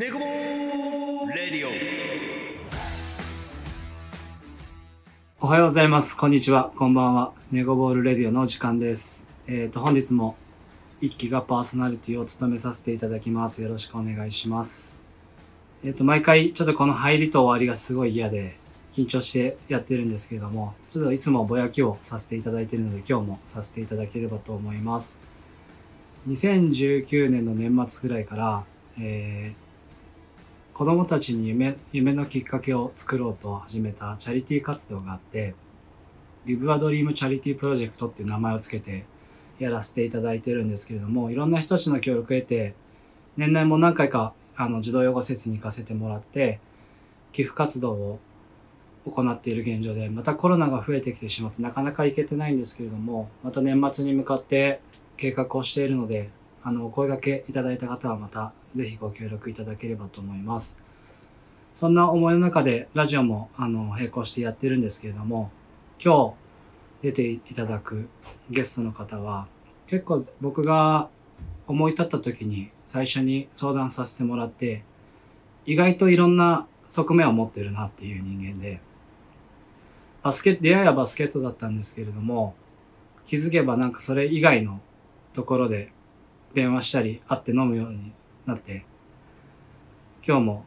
ネコボレディオおはようございます。こんにちは。こんばんは。ネゴボールレディオのお時間です。えっ、と、本日も一期がパーソナリティを務めさせていただきます。よろしくお願いします。えっ、と、毎回ちょっとこの入りと終わりがすごい嫌で、緊張してやってるんですけれども、ちょっといつもぼやきをさせていただいているので、今日もさせていただければと思います。2019年の年末ぐらいから、えー子供たちに夢夢のきっかけを作ろうと始めたチャリティー活動があって、リブアドリームチャリティープロジェクトっていう名前をつけてやらせていただいてるんですけれども、いろんな人たちの協力を得て、年内も何回かあの児童養護施設に行かせてもらって、寄付活動を行っている現状で、またコロナが増えてきてしまってなかなか行けてないんですけれども、また年末に向かって計画をしているので、あの、お声掛けいただいた方はまたぜひご協力いただければと思います。そんな思いの中でラジオもあの並行してやってるんですけれども、今日出ていただくゲストの方は結構僕が思い立った時に最初に相談させてもらって、意外といろんな側面を持ってるなっていう人間で、バスケ、出会いはバスケットだったんですけれども、気づけばなんかそれ以外のところで電話したり会って飲むようになって、今日も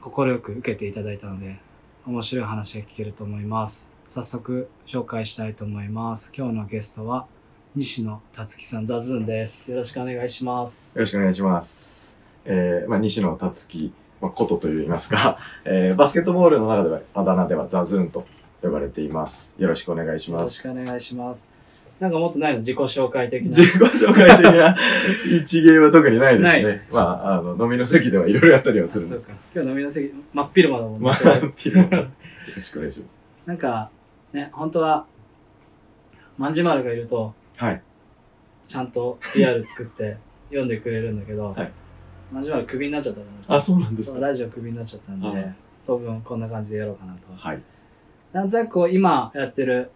快く受けていただいたので、面白い話が聞けると思います。早速紹介したいと思います。今日のゲストは、西野達樹さん、ザズーンです。よろしくお願いします。よろしくお願いします。えー、まあ、西野達樹、まあ、ことと言いますか、えー、バスケットボールの中では、あだ名ではザズーンと呼ばれています。よろしくお願いしよろします。くお願いします。なんかもっとないの？自己紹介的な。自己紹介的な？一芸は特にないですね。まあ、あの、飲みの席ではいろいろやったりはするんですそうですか。今日飲みの席、真っ昼間だもんね。まあ、ピロよろしくお願いします。なんか、ね、本当は、まんじまるがいると、はい。ちゃんと PR 作って読んでくれるんだけど、はいまんじまるクビになっちゃったじゃないですか。あ、そうなんですか。ラジオクビになっちゃったんで、はい当分こんな感じでやろうかなと。はい。なんとなくこう今やってる、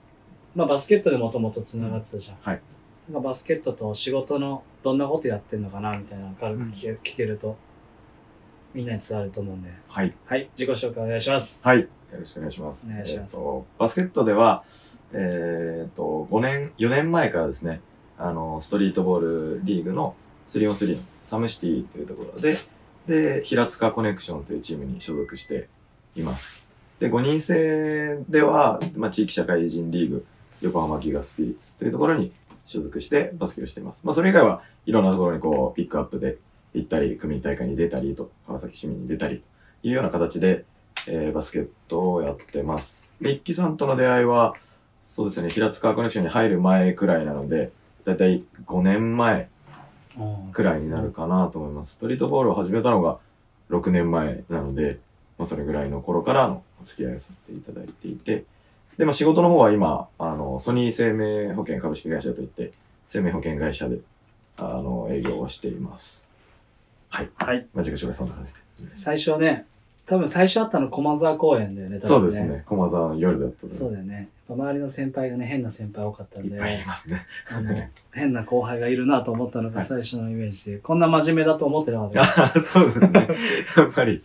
まあバスケットでもともと繋がってたじゃん。はい。なんかバスケットと仕事のどんなことやってんのかなみたいなの軽く聞け,、聞けると、みんなに伝わると思うんで。はい。はい、自己紹介お願いします。はい。よろしくお願いします。お願いしますと、バスケットでは、えっと、5年、4年前からですね、あの、ストリートボールリーグの 3on3 のサムシティというところで、で、平塚コネクションというチームに所属しています。で、5人制では、まあ、地域社会人リーグ、横浜ギガスピリッツというところに所属してバスケをしています。まあ、それ以外はいろんなところにこう、ピックアップで行ったり、区民大会に出たりと、川崎市民に出たりというような形で、えーバスケットをやってます。で、一輝さんとの出会いは、そうですね、平塚コネクションに入る前くらいなので、だいたい5年前くらいになるかなと思います。ストリートボールを始めたのが6年前なので、まあ、それぐらいの頃からのお付き合いをさせていただいていて、で、まあ、仕事の方は今、あの、ソニー生命保険株式会社といって、生命保険会社で、あの、営業をしています。はい。はい。まあ、自己紹介そんな感じで。最初ね、多分最初会ったの駒沢公園だよね、多分そうですね。駒沢の夜だったそうだよね。周りの先輩がね、変な先輩多かったんで、いっぱいいますね。あの、変な後輩がいるなと思ったのがはい最初のイメージで、こんな真面目だと思ってなかった。あ そうですね。やっぱり、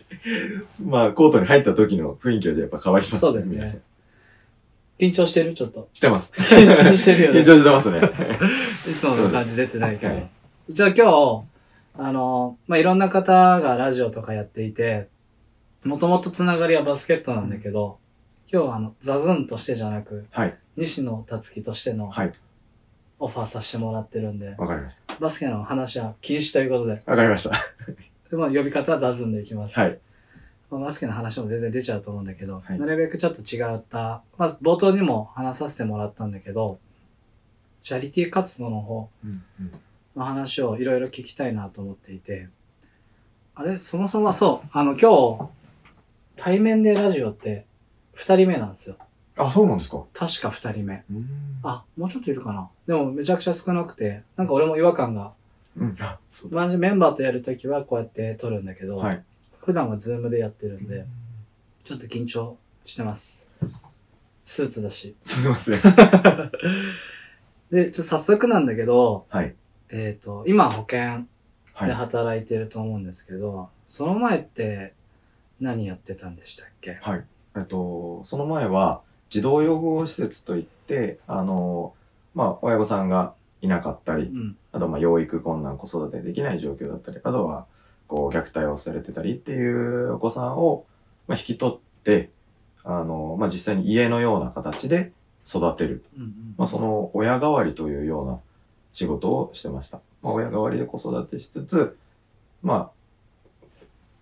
まあ、コートに入った時の雰囲気はやっぱ変わりますね。そうだよね皆さん。緊張してる？ちょっと。してます。緊張してるよね緊張してますね。いつもの感じ出てないけどはい。じゃあ今日、あの、まあ、いろんな方がラジオとかやっていて、もともとつながりはバスケットなんだけど、今日はあの、ザズンとしてじゃなく、はい。西野達樹としてのはい。オファーさせてもらってるんで、わかりましバスケの話は禁止ということで、た。わかりました。でまあ、呼び方はザズンでいきます。はい。まあバスケの話も全然出ちゃうと思うんだけど、はいなるべくちょっと違った、まず冒頭にも話させてもらったんだけど、チャリティー活動の方の話をいろいろ聞きたいなと思っていて、あれ、そもそもはそう、あの今日、対面でラジオって二人目なんですよ。あ、そうなんですか？確か二人目。うん。あ、もうちょっといるかな？でもめちゃくちゃ少なくて、なんか俺も違和感が、うん。メンバーとやるときはこうやって撮るんだけど、はい。普段はズームでやってるんで、ちょっと緊張してます。スーツだし。すいません。で、ちょっと早速なんだけど、はい。えっ、と、今保険はいで働いてると思うんですけど、その前って何やってたんでしたっけ？はい。えっと、その前は、児童養護施設といって、あの、まあ、親御さんがいなかったりう、ん。あと、まあ、養育困難、子育てできない状況だったり、あとは、こう、虐待をされてたりっていうお子さんを、まあ、引き取って、あの、まあ、実際に家のような形で育てる。うんうんまあ、その親代わりというような仕事をしてました。まあ、親代わりで子育てしつつ、まあ、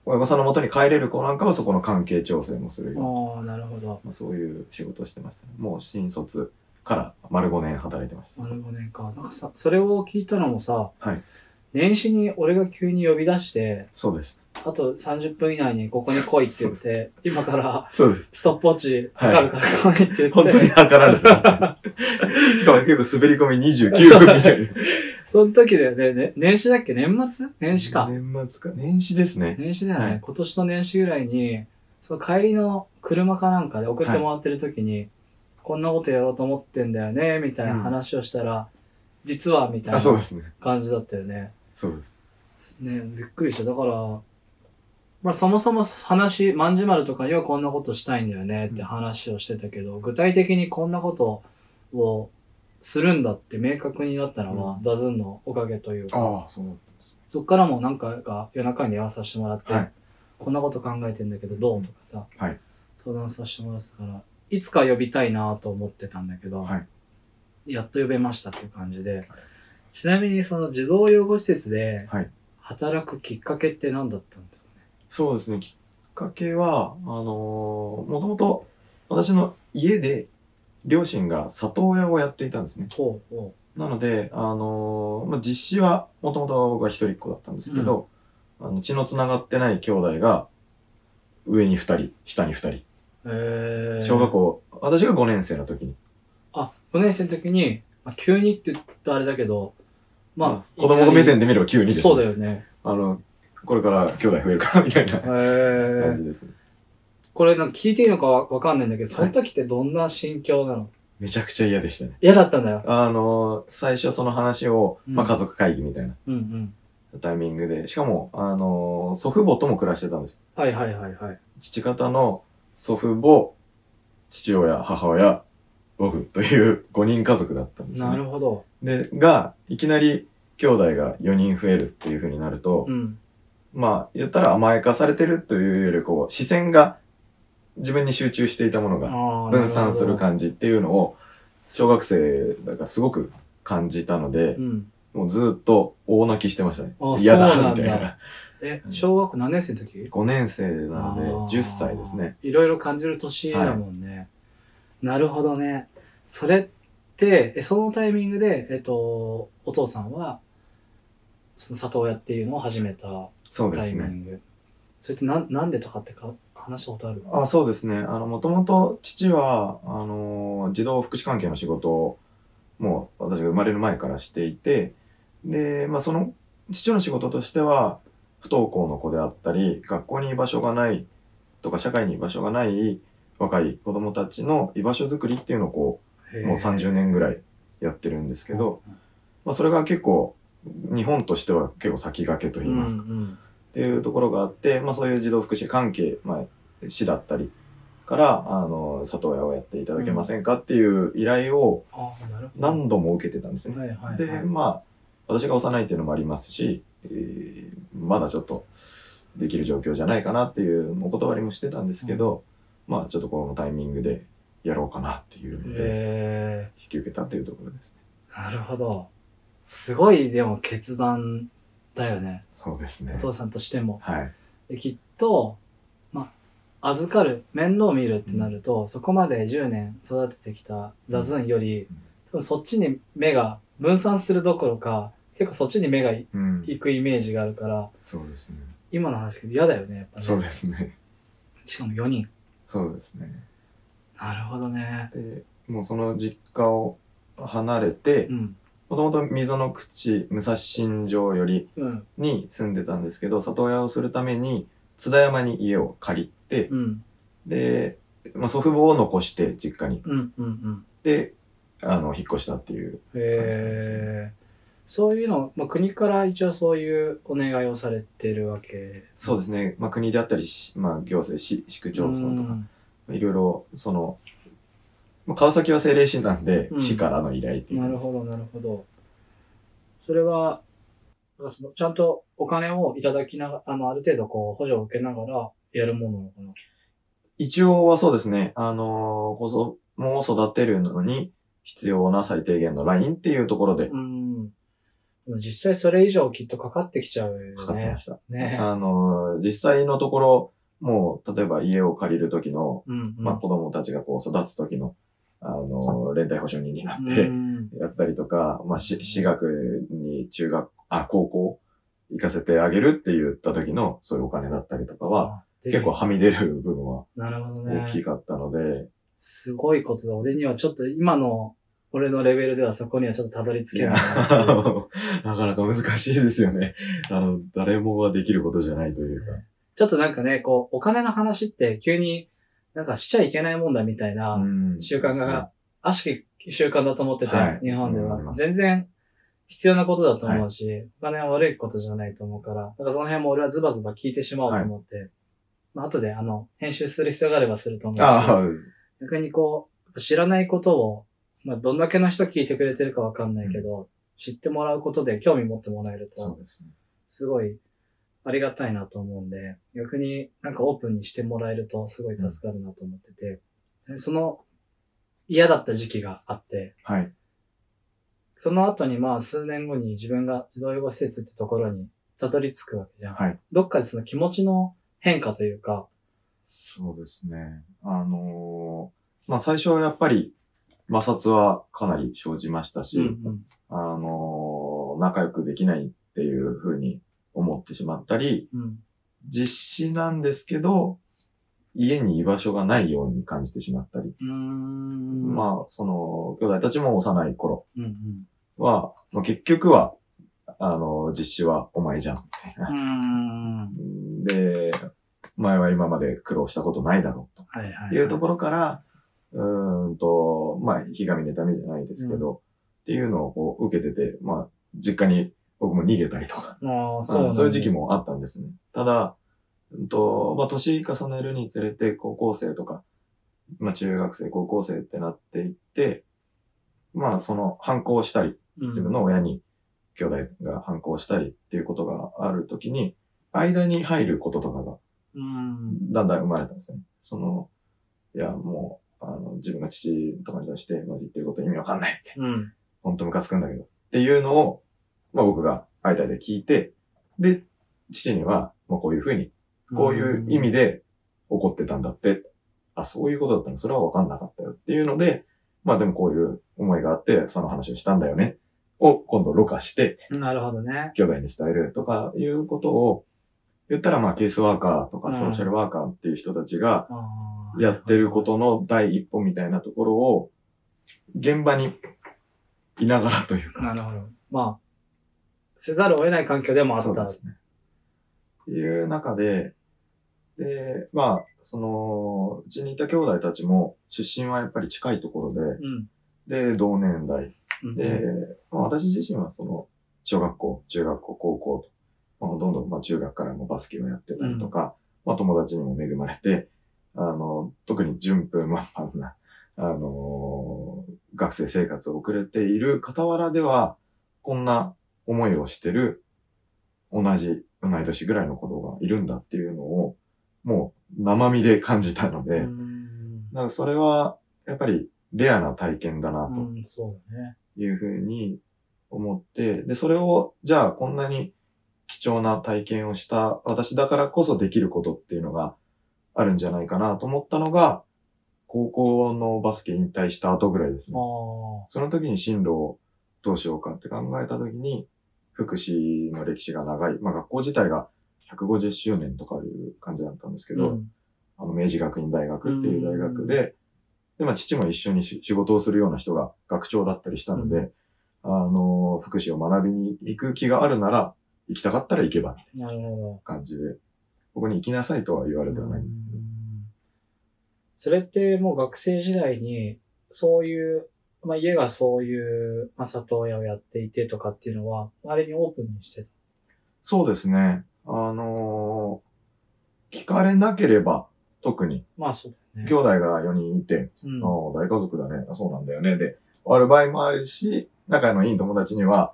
親御さんの元に帰れる子なんかはそこの関係調整もするような、ああ、なるほど。まあ、そういう仕事をしてましたね。もう新卒から丸5年働いてました。丸5年か。なんかさ、それを聞いたのもさ、はい年始に俺が急に呼び出して、そうです。あと30分以内にここに来いって言って、今からそうです。ストップウォッチ測るから来いって言って、本当に測られた。しかも結構滑り込み 29分みたいな。その時だよねね。年始だっけ？年末？年始か。年末か。年始ですね。年始だよね。はい今年の年始ぐらいに、その帰りの車かなんかで送ってもらってる時に、こんなことやろうと思ってんだよね、みたいな話をしたら、実は、みたいな。感じだったよね。そうです。ね、びっくりした。だから、まあそもそも話、万事丸とかにはこんなことしたいんだよねって話をしてたけど、具体的にこんなことをするんだって明確になったのは、うん。ザズンのおかげというか、ああ、そうなんです。そっからも何回か夜中に電話させてもらって、はい。こんなこと考えてんだけどどうとかさ、はい。相談させてもらってたから、いつか呼びたいなと思ってたんだけど、はい。やっと呼べましたっていう感じで、ちなみにその児童養護施設ではい働くきっかけって何だったんですかね？そうですね。きっかけは、あのーもともと私の家で両親が里親をやっていたんですね。ほうほなので、あのーまあ、実子はもともと僕は一人っ子だったんですけど、あの血の繋がってない兄弟が上に二人、下に二人。う。へー小学校、私が5年生の時に。あ、5年生の時に、まあ、急にって言ったらあれだけど、まあ、子供目線でで見れば急にです、そうだよね。あの、これから兄弟増えるから、みたいなへ感ーじです。これなんか聞いていいのかわわかんないんだけど、そはいの時ってどんな心境なの？めちゃくちゃ嫌でしたね。嫌だったんだよ。あのー最初その話を、まあ、うん家族会議みたいなうんうん。タイミングで、しかも、あのー祖父母とも暮らしてたんです。はいはいはいはい。父方の祖父母、父親、母親、僕という5人家族だったんですね。なるほど。で、が、いきなり兄弟が4人増えるっていう風になると、うん。まあ、言ったら甘やかされてるというより、こう、視線が自分に集中していたものが分散する感じっていうのを、小学生だからすごく感じたのでど。う、ん。もうずっと大泣きしてましたねあ。嫌だ、みたいな。え、小学校何年生の時？5年生なので、あー10歳ですね。。いろいろ感じる年だもんね。なるほどね。それって、え、そのタイミングで、えっと、お父さんは、その里親っていうのを始めた。タイミング。それってなん、なんでとかってか話したことある？あそうですね。あの、もともと父は、あの、児童福祉関係の仕事を、もう私が生まれる前からしていて、で、まあその、父の仕事としては、不登校の子であったり、学校に居場所がないとか、社会に居場所がない若い子供たちの居場所づくりっていうのをこう、もう30年ぐらいやってるんですけど、まあそれが結構、日本としては結構先駆けとうん、言いますか。うんうんっていうところがあって、まあそういう児童福祉関係、まあ市だったりから、あの、里親をやっていただけませんかっていう依頼を。何度も受けてたんですね。はいはいはい。で、まあ、私が幼いっていうのもありますし、えーまだちょっとできる状況じゃないかなっていうお断りもしてたんですけど、まあちょっとこのタイミングでやろうかなっていうので、え引き受けたっていうところですね。ー、なるほど。すごい、でも決断だよね。そうですねお。父さんとしても。はい。できっと、まあ、預かる、面倒を見るってなると、そこまで10年育ててきたザズンより、多分そっちに目が分散するどころか、結構そっちに目がいうん。行くイメージがあるから、そうですね。今の話嫌だよね、やっぱね。そうですね。しかも4人。そうですね。なるほどね。で、もうその実家を離れてう、ん。もともと溝の口、武蔵新城よりうん。に住んでたんですけど、里親をするために、津田山に家を借りて、うん。で、まあ、祖父母を残して、実家に。うん。うん。うん。で、あの、引っ越したっていう。へえ。そういうの、まあ、国から一応そういうお願いをされてるわけ。そうですね。まあ国であったりし、まあ行政、市市区町村とか、いろいろ、その、まあ川崎は政令市なんで、うん市からの依頼っていう。なるほど、なるほど。それは、そのちゃんとお金をいただきながら、あの、ある程度こう、補助を受けながらやるものなのかな？一応はそうですね。あのー、子供を育てるのに必要な最低限のラインっていうところでうん。でも実際それ以上きっとかかってきちゃうよね。かかってました。ね。あのー、実際のところ、もう、例えば家を借りる時の、うん、うん。まあ子供たちがこう育つ時の、あのー、連帯保証人になっうて、んやったりとか、まあ、し私学に中学、あ、高校行かせてあげるって言った時のそういうお金だったりとかは、あ結構はみ出る部分はなるほどね。大きかったので、すごいことだ。俺にはちょっと今の俺のレベルではそこにはちょっとたどり着けない なかなか難しいですよね。あの、誰もができることじゃないというか。ちょっとなんかね、こう、お金の話って急になんかしちゃいけないもんだみたいなうん。習慣が、悪しき習慣だと思ってて、はい。日本では。全然必要なことだと思うし、お金は悪いことじゃないと思うから、だからその辺も俺はズバズバ聞いてしまおうと思って、まあ後であの、編集する必要があればすると思うし、逆にこう、知らないことを、まあどんだけの人聞いてくれてるかわかんないけど、知ってもらうことで興味持ってもらえると。すごいありがたいなと思うんで、逆になんかオープンにしてもらえるとすごい助かるなと思ってて、でその嫌だった時期があって、はい。その後にまあ数年後に自分が児童養護施設ってところにたどり着くわけじゃん。はい。どっかでその気持ちの変化というか、そうですね。あのーまあ、最初はやっぱり摩擦はかなり生じましたし、うんあのー仲良くできないっていうふうに思ってしまったり、うん実施なんですけど、家に居場所がないように感じてしまったり。まあ、その、兄弟たちも幼い頃うんうん。結局は、あの、実施はお前じゃん、みたいな。うん。で、前は今まで苦労したことないだろうと。はいはい、はい。いうところから、うーんと、まあ、ひがみ妬みじゃないですけど、っていうのをこう受けてて、まあ、実家に僕も逃げたりとか、ああ、そそううそういう時期も。もあったんですね。ただ、うんと、まあ、年重ねるにつれて、高校生とか、まあ、中学生、高校生ってなっていって、まあ、その、反抗したり、自分の親に、兄弟が反抗したりっていうことがあるときに、間に入ることとかがうん。だんだん生まれたんですね。その、いや、もう、あの、自分が父とかに対して、まあ、言ってること意味わかんないって、うん。ほんとムカつくんだけど、っていうのを、まあ僕が間で聞いて、で、父には、まあこういうふうに、こういう意味で怒ってたんだって、あ、そういうことだったの、それはわかんなかったよっていうので、まあでもこういう思いがあって、その話をしたんだよね、を今度ろ過して、うん。なるほどね。兄弟に伝えるとかいうことを、言ったらまあケースワーカーとうんかソーシャルワーカーっていう人たちが、やってることの第一歩みたいなところを、現場にいながらというか、なるほど。まあ、せざるを得ない環境でもあった。そうですね。いう中で、で、まあ、その、うちにいた兄弟たちも、出身はやっぱり近いところうん。で、で、同年代。うんで、まあ、私自身はその、小学校、中学校、高校と、まあ、どんどん、まあ、中学からもバスケをやってたりとか、まあ、友達にも恵まれて、あの、特に順風満帆な、あの学生生活を送れている傍らでは、こんな思いをしてる、同じ、同い年ぐらいの子供がいるんだっていうのを、もう生身で感じたので、うんなんかそれは、やっぱりレアな体験だなと。いうふうに思って、で、それを、じゃあこんなに貴重な体験をした私だからこそできることっていうのがあるんじゃないかなと思ったのが、高校のバスケ引退した後ぐらいですあね。あ。その時に進路をどうしようかって考えた時に、福祉の歴史が長い、まあ学校自体が150周年とかいう感じだったんですけど、うん。あの、明治学院大学っていう大学で、で、まあ、父も一緒にし仕事をするような人が学長だったりしたので、あの、福祉を学びに行く気があるなら、行きたかったら行けば、みたい。な感じで、ここに行きなさいとは言われてはないんですけど。それってもう学生時代に、そういうまあ、家がそういう、まあ、里親をやっていてとかっていうのは、あれにオープンにしてた。そうですね。あのー聞かれなければ、特に、まあ、そうだよね。兄弟が4人いて、うんああ、大家族だね。あそうなんだよね。で、終わる場合もあるし、仲のいい友達には、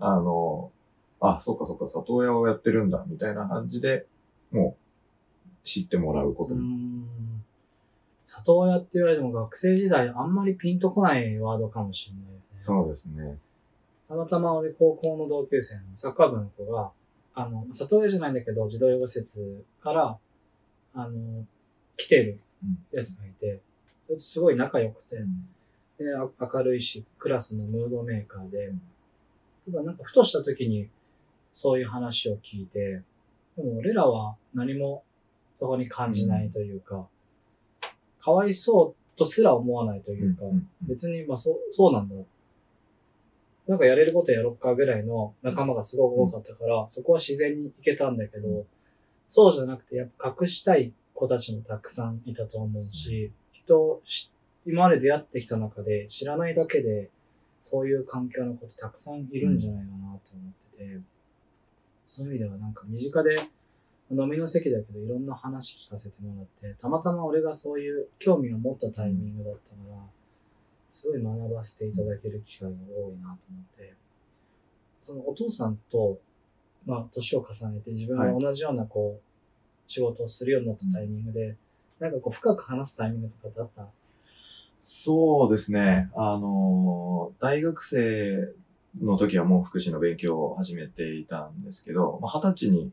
あの、あ、そっかそっか、里親をやってるんだ、みたいな感じで、もう、知ってもらうことうに。ん。里親って言われても学生時代あんまりピンとこないワードかもしれないよね。そうですね。たまたま俺高校の同級生のサッカー部の子が、あの、里親じゃないんだけど、児童養護施設から、あの、来てるやつがいて、そいつすごい仲良くて、で、あ明るいし、クラスのムードメーカーで、ただなんかふとした時にそういう話を聞いて、でも俺らは何もそこに感じないというか、かわいそうとすら思わないというか、別にまあそう、そうなんだ。な。んかやれることやろっかぐらいの仲間がすごく多かったから、そこは自然に行けたんだけど、そうじゃなくてやっぱ隠したい子たちもたくさんいたと思うし、人今まで出会ってきた中で知らないだけで、そういう環境の子ってたくさんいるんじゃないかなと思ってて、そういう意味ではなんか身近で飲みの席だけどいろんな話聞かせてもらって、たまたま俺がそういう興味を持ったタイミングだったから、すごい学ばせていただける機会が多いなと思って、そのお父さんと、まあ、年を重ねて自分が同じようなこう、仕事をするようになったタイミングで、なんかこう深く話すタイミングとかってあった？そうですね。あの大学生の時はもう福祉の勉強を始めていたんですけど、まあ、二十歳に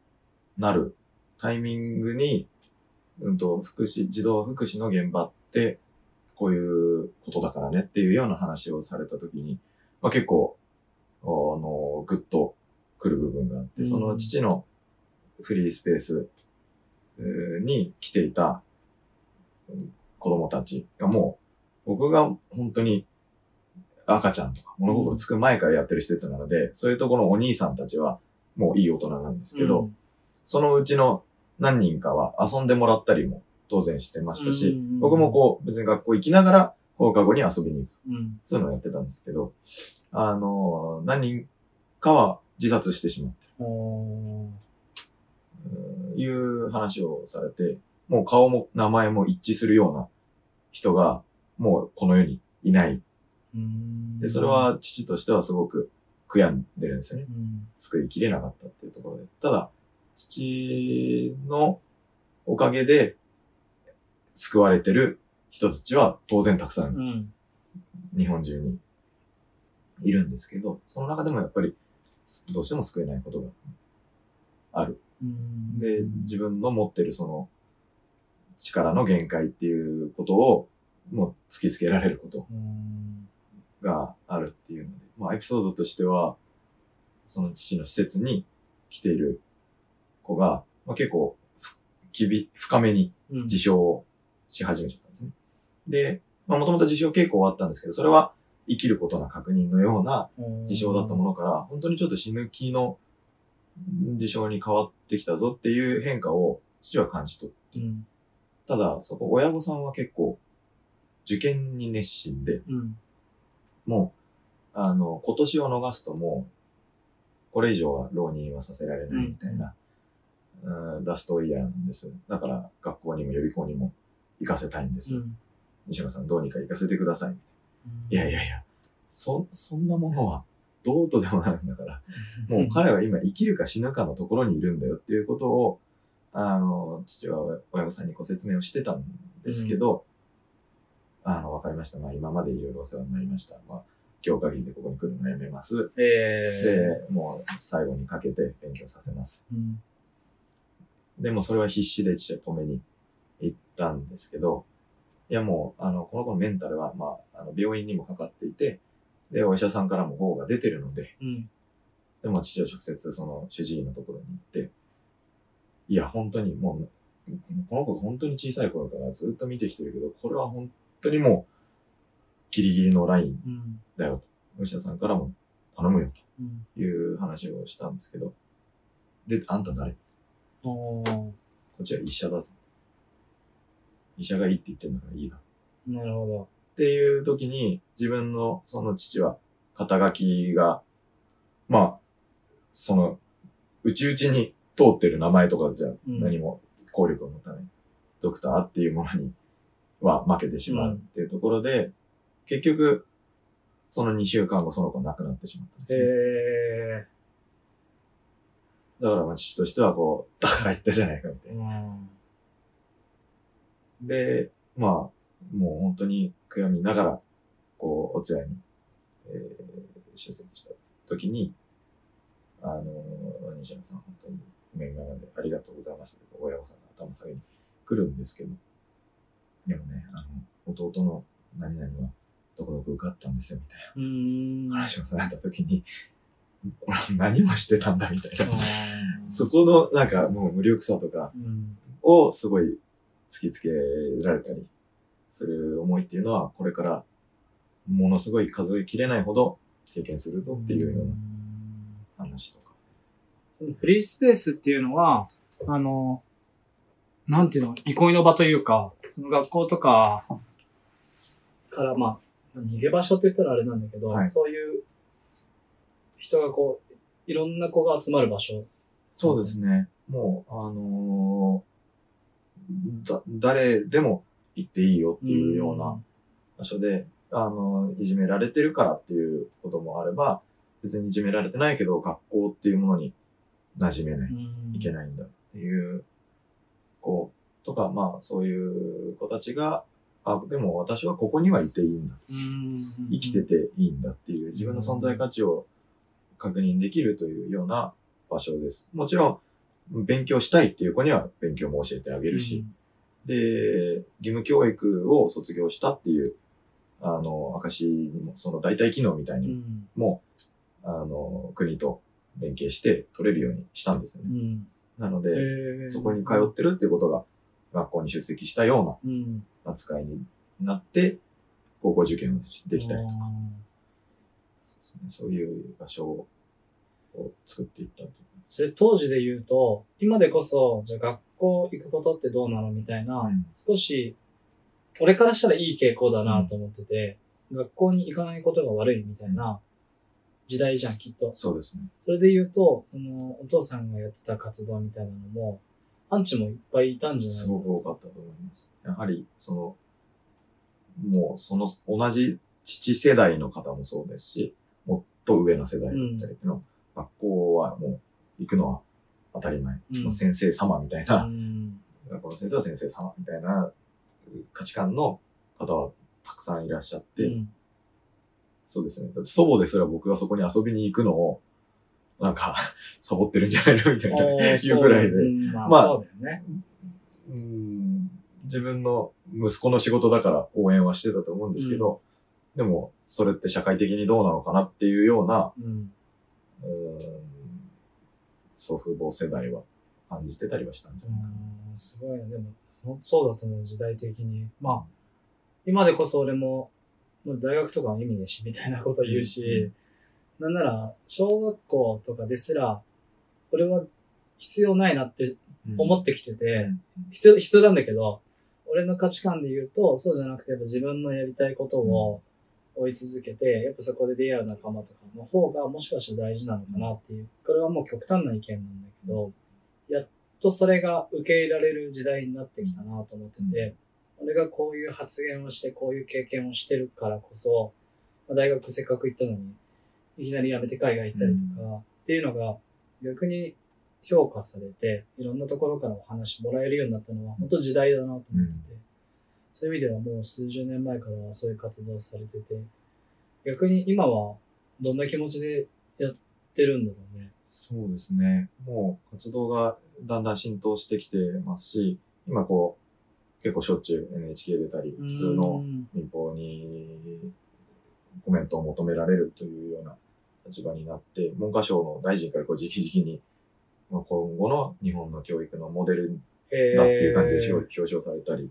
なるタイミングに、うんと、福祉、児童福祉の現場って、こういうことだからねっていうような話をされた時に、まあ、結構、あの、ぐっと来る部分があって、うん。その父のフリースペースえーに来ていたうん子供たちがもう、僕が本当に赤ちゃんとか物心つく前からやってる施設なので、そういうところのお兄さんたちはもういい大人なんですけど、そのうちの何人かは遊んでもらったりも当然してましたし、うん僕もこう別に学校行きながら放課後に遊びに行く。そういうのをやってたんですけど、あの、何人かは自殺してしまって、おーうんいう話をされて、もう顔も名前も一致するような人がもうこの世にいない。で、それ、は父としてはすごく悔やんでるんですよね。うん、救いきれなかったっていうところで。ただ、父のおかげで救われてる人たちは当然たくさんうん、日本中にいるんですけど、その中でもやっぱりどうしても救えないことがある。うん。で、自分の持ってるその力の限界っていうことをもう突きつけられることうん、があるっていうので、まあエピソードとしては、その父の施設に来ている子が、まあ、結構ふきび、深めにうん、自傷をし始めちゃったんですね。で、まあもともと自傷傾向はあったんですけど、それは生きることの確認のような自傷だったものから、本当にちょっと死ぬ気の自傷に変わってきたぞっていう変化を父は感じ取って。うん、ただ、そこ親御さんは結構受験に熱心で、うん、もう、あの、今年を逃すともう、これ以上は浪人はさせられないみたいな、うんラストイヤーなんです。だから、学校にも予備校にも行かせたいんです。うん。西村さんどうにか行かせてください。いやいや、やいや、そ、そんなものはどうとでもなるんだから、もう彼は今生きるか死ぬかのところにいるんだよっていうことを、あの、父は親御さんにご説明をしてたんですけど、あの、わかりました。まあ今までいろいろお世話になりました。まあ今日限りでここに来るのやめます。ええで、もう最後にかけて勉強させます。うん、でもそれは必死で父は止めに行ったんですけど、いやもう、あの、この子のメンタルは、まあ、あの病院にもかかっていて、で、お医者さんからも号が出てるので、うん、でも父は直接その主治医のところに行って、いや、本当にもう、この子本当に小さい頃からずっと見てきてるけど、これは本当にもう、ギリギリのラインうん、だよと。お医者さんからも頼むようん。という話をしたんですけど、で、あんた誰？こっちは医者だぞ。医者がいいって言ってんだからいいだ。なるほど。っていう時に、自分のその父は、肩書きが、まあ、その、内々に通ってる名前とかじゃうん何も効力を持たない、ドクターっていうものには負けてしまうっていうところで、結局、その2週間後その子亡くなってしまったんですね、へだからまあ父としてはこう、だから言ったじゃないかみたえ。いな。うん。で、まあ、もう本当に悔やみながら、こう、お通夜に、えー、出席した時に、あのー、西野さん本当に面側でありがとうございましたけど、親御さんが頭下げに来るんですけど、でもね、あの、弟の何々はどこどこ受かったんですよ、みたい。な話をされた時に、俺 何をしてたんだ、みたいな。そこの、なんかもう無力さとかうん。をすごい突きつけられたりする思いっていうのは、これからものすごい数えきれないほど経験するぞっていうような話とか。フリースペースっていうのは、あの、なんていうの、憩いの場というか、その学校とかから、まあ、逃げ場所って言ったらあれなんだけど、はいそういう人がこう、いろんな子が集まる場所。そうですね。もう、あのーだ、誰でも行っていいよっていうような場所で、あのーいじめられてるからっていうこともあれば、別にいじめられてないけど、学校っていうものに馴染めない。いけい。ないんだっていう子とか、まあそういう子たちが、あ、でも私はここにはいていいんだ。うん生きてていいんだっていう自分の存在価値を確認できるというような場所です。もちろん、勉強したいっていう子には勉強も教えてあげるし、、で、義務教育を卒業したっていう、あの、証にも、その代替機能みたいにうん。も、あの、国と連携して取れるようにしたんですよね。うん。なので、そこに通ってるってことが、学校に出席したよううん。な扱いになって、高校受験をできたりとか、ですねそういう場所を作っていったという。それ当時で言うと、今でこそ、じゃあ学校行くことってどうなのみたいな、うん少し、俺からしたらいい傾向だなと思ってて、学校に行かないことが悪いみたいな時代じゃん、きっと。そうですね。それで言うと、その、お父さんがやってた活動みたいなのも、アンチもいっぱいいたんじゃない？すごく多かったと思います。やはり、その、もう、その、同じ父世代の方もそうですし、と上の世代だったりの、学校はもう、行くのは当たり前。うん先生様みたいな、うん。学校の先生は先生様みたいな価値観の方はたくさんいらっしゃって、うんそうですね。だって祖母ですら僕がそこに遊びに行くのを、なんか、サボってるんじゃないのみたいな。いうぐらいでまあ、まあね。うん自分の息子の仕事だから応援はしてたと思うんですけど、でも、それって社会的にどうなのかなっていうような、うん。うん祖父母世代は感じてたりはしたんじゃないかうんすごいね。でも、そそうだと思う、時代的に。まあ、今でこそ俺も、もう大学とかは意味ねえし、みたいなこと言うし、なんなら、小学校とかですら、俺は必要ないなってな。思ってきてて、うん必要、必要なんだけど、俺の価値観で言うと、そうじゃなくて、自分のやりたいことを追い続けて、やっぱそこで出会う仲間とかの方がもしかしたら大事なのかなっていう。これはもう極端な意見なんだけど、やっとそれが受け入れられる時代になってきたなと思ってて、俺がこういう発言をして、こういう経験をしてるからこそ、まあ大学せっかく行ったのに、いきなり辞めて海外行ったりとか、っていうのが逆に評価されて、いろんなところからお話もらえるようになったのは、本当時代だなと思ってて、そういう意味ではもう数十年前からそういう活動されてて、逆に今はどんな気持ちでやってるんだろうね。そうですね。もう活動がだんだん浸透してきてますし、今こう、結構しょっちゅう NHK 出たり、普通のうん民放にコメントを求められるというような立場になって、文科省の大臣からこう直々に、まあ、今後の日本の教育のモデルへだっていう感じでー表彰されたり、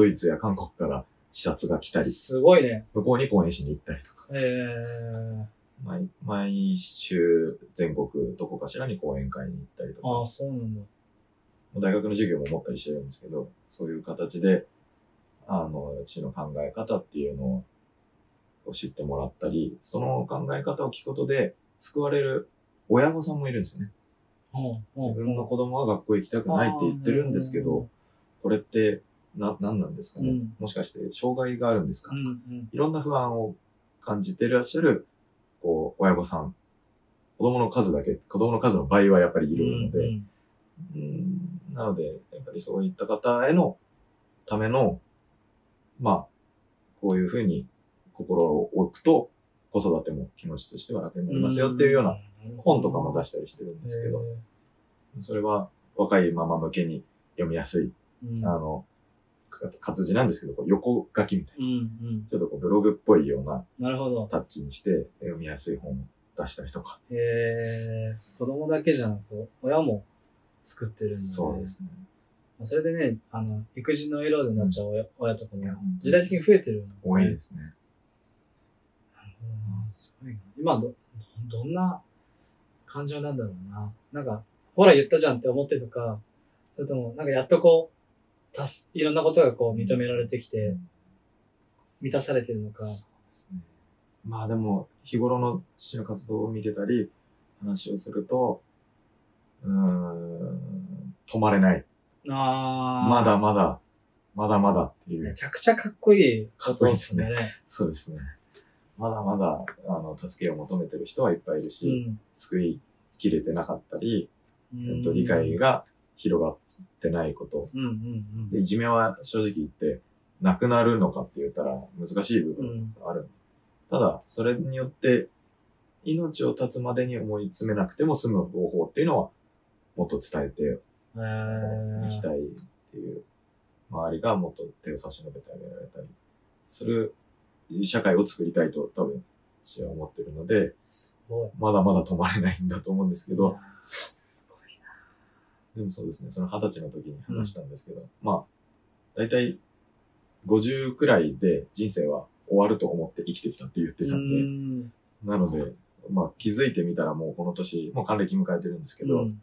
ドイツや韓国から視察が来たり、すごいね。向こうに講演しに行ったりとか、えー、毎毎週全国どこかしらに講演会に行ったりとかああ、、そうなんだ。大学の授業も持ったりしてるんですけど、そういう形で、ああの、父の考え方っていうのを知ってもらったり、その考え方を聞くことで救われる親御さんもいるんですよね。自分の子供は学校行きたくないって言ってるんですけど、これってな、何なんですかね、うん。もしかして障害があるんですか、うんうん。いろんな不安を感じていらっしゃる、こう、親御さん。子供の数だけ、子供の数の倍はやっぱりいるので、うんうん。なので、やっぱりそういった方へのための、まあ、こういうふうに心を置くと、子育ても気持ちとしては楽になりますよっていうような本とかも出したりしてるんですけど、それは若いママ向けに読みやすい、うん。あの、か活字なんですけど、こう横書きみたいな、うんうんちょっとこうブログっぽいようななるほど。タッチにして読みやすい本を出したりとか。へえ子供だけじゃなく、親も作ってるんで。そうですね。まあそれでね、あの、育児ノイローゼになっちゃう親,、親とかも時代的に増えてるの多いですね。なるほどなすごいな。今ど、どどんな感情なんだろうな。なんか、ほら言ったじゃんって思ってるのか、それとも、なんかやっとこう、たす、いろんなことがこう認められてきて、満たされてるのか。まあでも、日頃の父の活動を見てたり、話をすると、うーん、止まれない。あーまだまだ、まだまだっていう。めちゃくちゃかっこいいことですね。そうですね。まだまだ、あの、助けを求めてる人はいっぱいいるし、うん救いきれてなかったり、うん。えっと、理解が広がってないこと。うんうんで、いじめは正直言って、なくなるのかって言ったら難しい部うん。分がある。ただ、それによって、命を絶つまでに思い詰めなくても済む方法っていうのは、もっと伝えていきたいっていう、周りがもっと手を差し伸べてあげられたりする社会を作りたいと多分、私は思ってるので。まだまだ止まれないんだと思うんですけど、でもそうですね、その二十歳の時に話したんですけど、まあ、だいたい50くらいで人生は終わると思って生きてきたって言ってな。たんで、んなので、まあ気づいてみたらもうこの年、もう還暦迎えてるんですけど、うん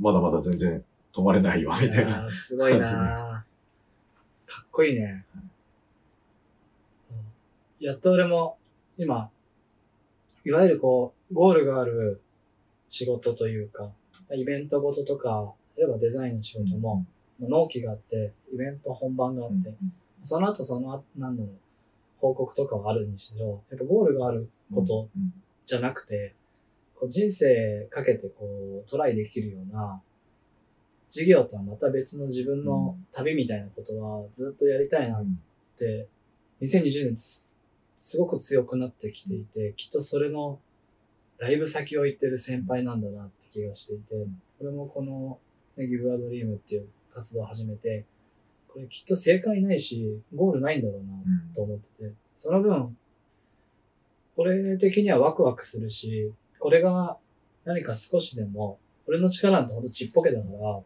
まだまだ全然止まれないわ、みたいやな。ーすごいなかっこいいね。そうやっと俺も今、いわゆるこう、ゴールがある仕事というか、イベントごととか、例えばデザインの仕事も、納期があって、イベント本番があって、その後その後、なんだろう、報告とかはあるにしろ、やっぱゴールがあることうんじゃなくて、こう人生かけてこうトライできるような事業とはまた別の自分の旅みたいなことはずっとやりたいなって、2020年すすごく強くなってきていて、きっとそれのだいぶ先を行ってる先輩なんだなって気がしていて、これもこの、ね、ギブアドリームっていう活動を始めて、これきっと正解ないし、ゴールないんだろうなうん。と思ってて、その分、俺的にはワクワクするし、これが何か少しでも、俺の力なんてほんとちっぽけだから、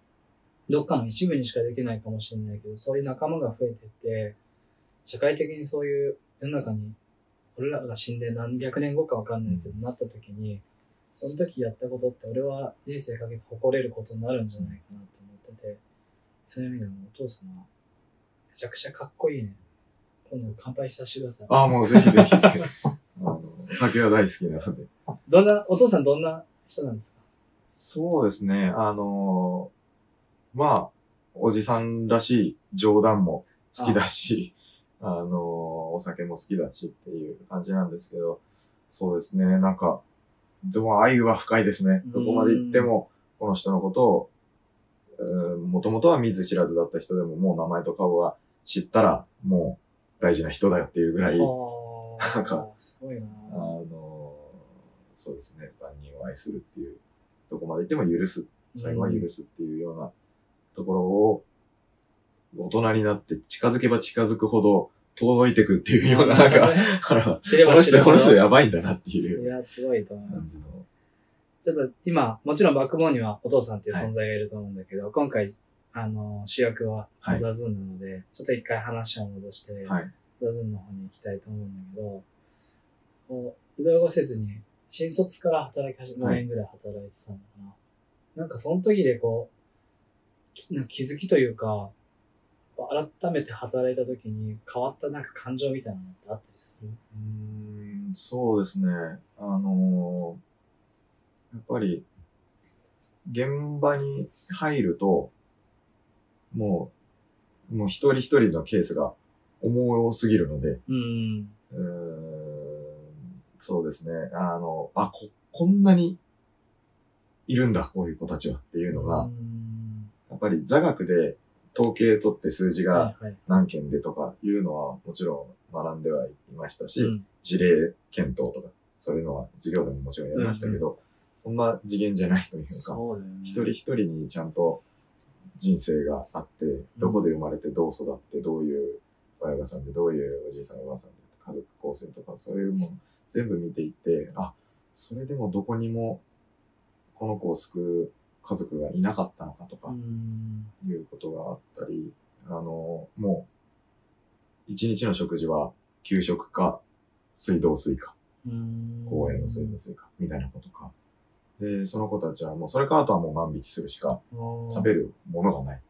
どっかの一部にしかできないかもしれないけど、そういう仲間が増えてって、社会的にそういう世の中に、俺らが死んで何百年後かわかんないけど、なった時に、その時やったことって俺は人生かけて誇れることになるんじゃないかなと思ってて、そういう意味でもお父様、めちゃくちゃかっこいいね。今度乾杯させてください。ああ、もうぜひぜひ。あの、お酒は大好きなので。どんな、お父さんどんな人なんですか？そうですね。あのまあ、おじさんらしい冗談も好きだし、あのお酒も好きだしっていう感じなんですけど、そうですね。なんか、でも愛は深いですね。どこまで行っても、この人のことを、もともとは見ず知らずだった人でも、もう名前と顔が知ったら、もう大事な人だよっていうぐらい、はあ なんか、すごいなあのそうですね。万人を愛するっていう、どこまで行っても許す最後は許すっていうようなところを、大人になって近づけば近づくほど遠のいてくっていうような、なんか、あら知れこの人、ば知るほど。この人やばいんだなっていういや、すごいと思います。ちょっと今、もちろんバックボーンにはお父さんっていう存在がいると思うんだけど、今回、あの、主役ははいザズンなので、ちょっと一回話を戻して、はい。ザズンの方に行きたいと思うんだけど、こう、移動語せずに、新卒から働き始め、はい5年ぐらい働いてたのかな。なんかその時でこう、きな気づきというか、改めて働いた時に変わったなんか感情みたいなのってあったりする？うーん、そうですね。あのーやっぱり、現場に入ると、もう、もう一人一人のケースが重すぎるので、うん。そうですね。あの、あ、こ、こんなにいるんだ、こういう子たちはっていうのが、うんやっぱり座学で統計取って数字が。何件でとかいうのはもちろん学んではいましたし、うん事例検討とか、そういうのは授業でももちろんやりましたけど、そんな次元じゃないというか、そうね。一人一人にちゃんと人生があって、どこで生まれてどう育って、どういう親御さんで、どういうおじいさんおばあさんで、家族構成とか、そういうもの全部見ていって、あ、それでもどこにもこの子を救う家族がいなかったのかとかう、ん。いうことがあったり、あの、もう、一日の食事は給食か水道水か、うん公園の水道水か、みたいなことか。で、その子たちはもう、それかあとはもう万引きするしか食べる。るものがない。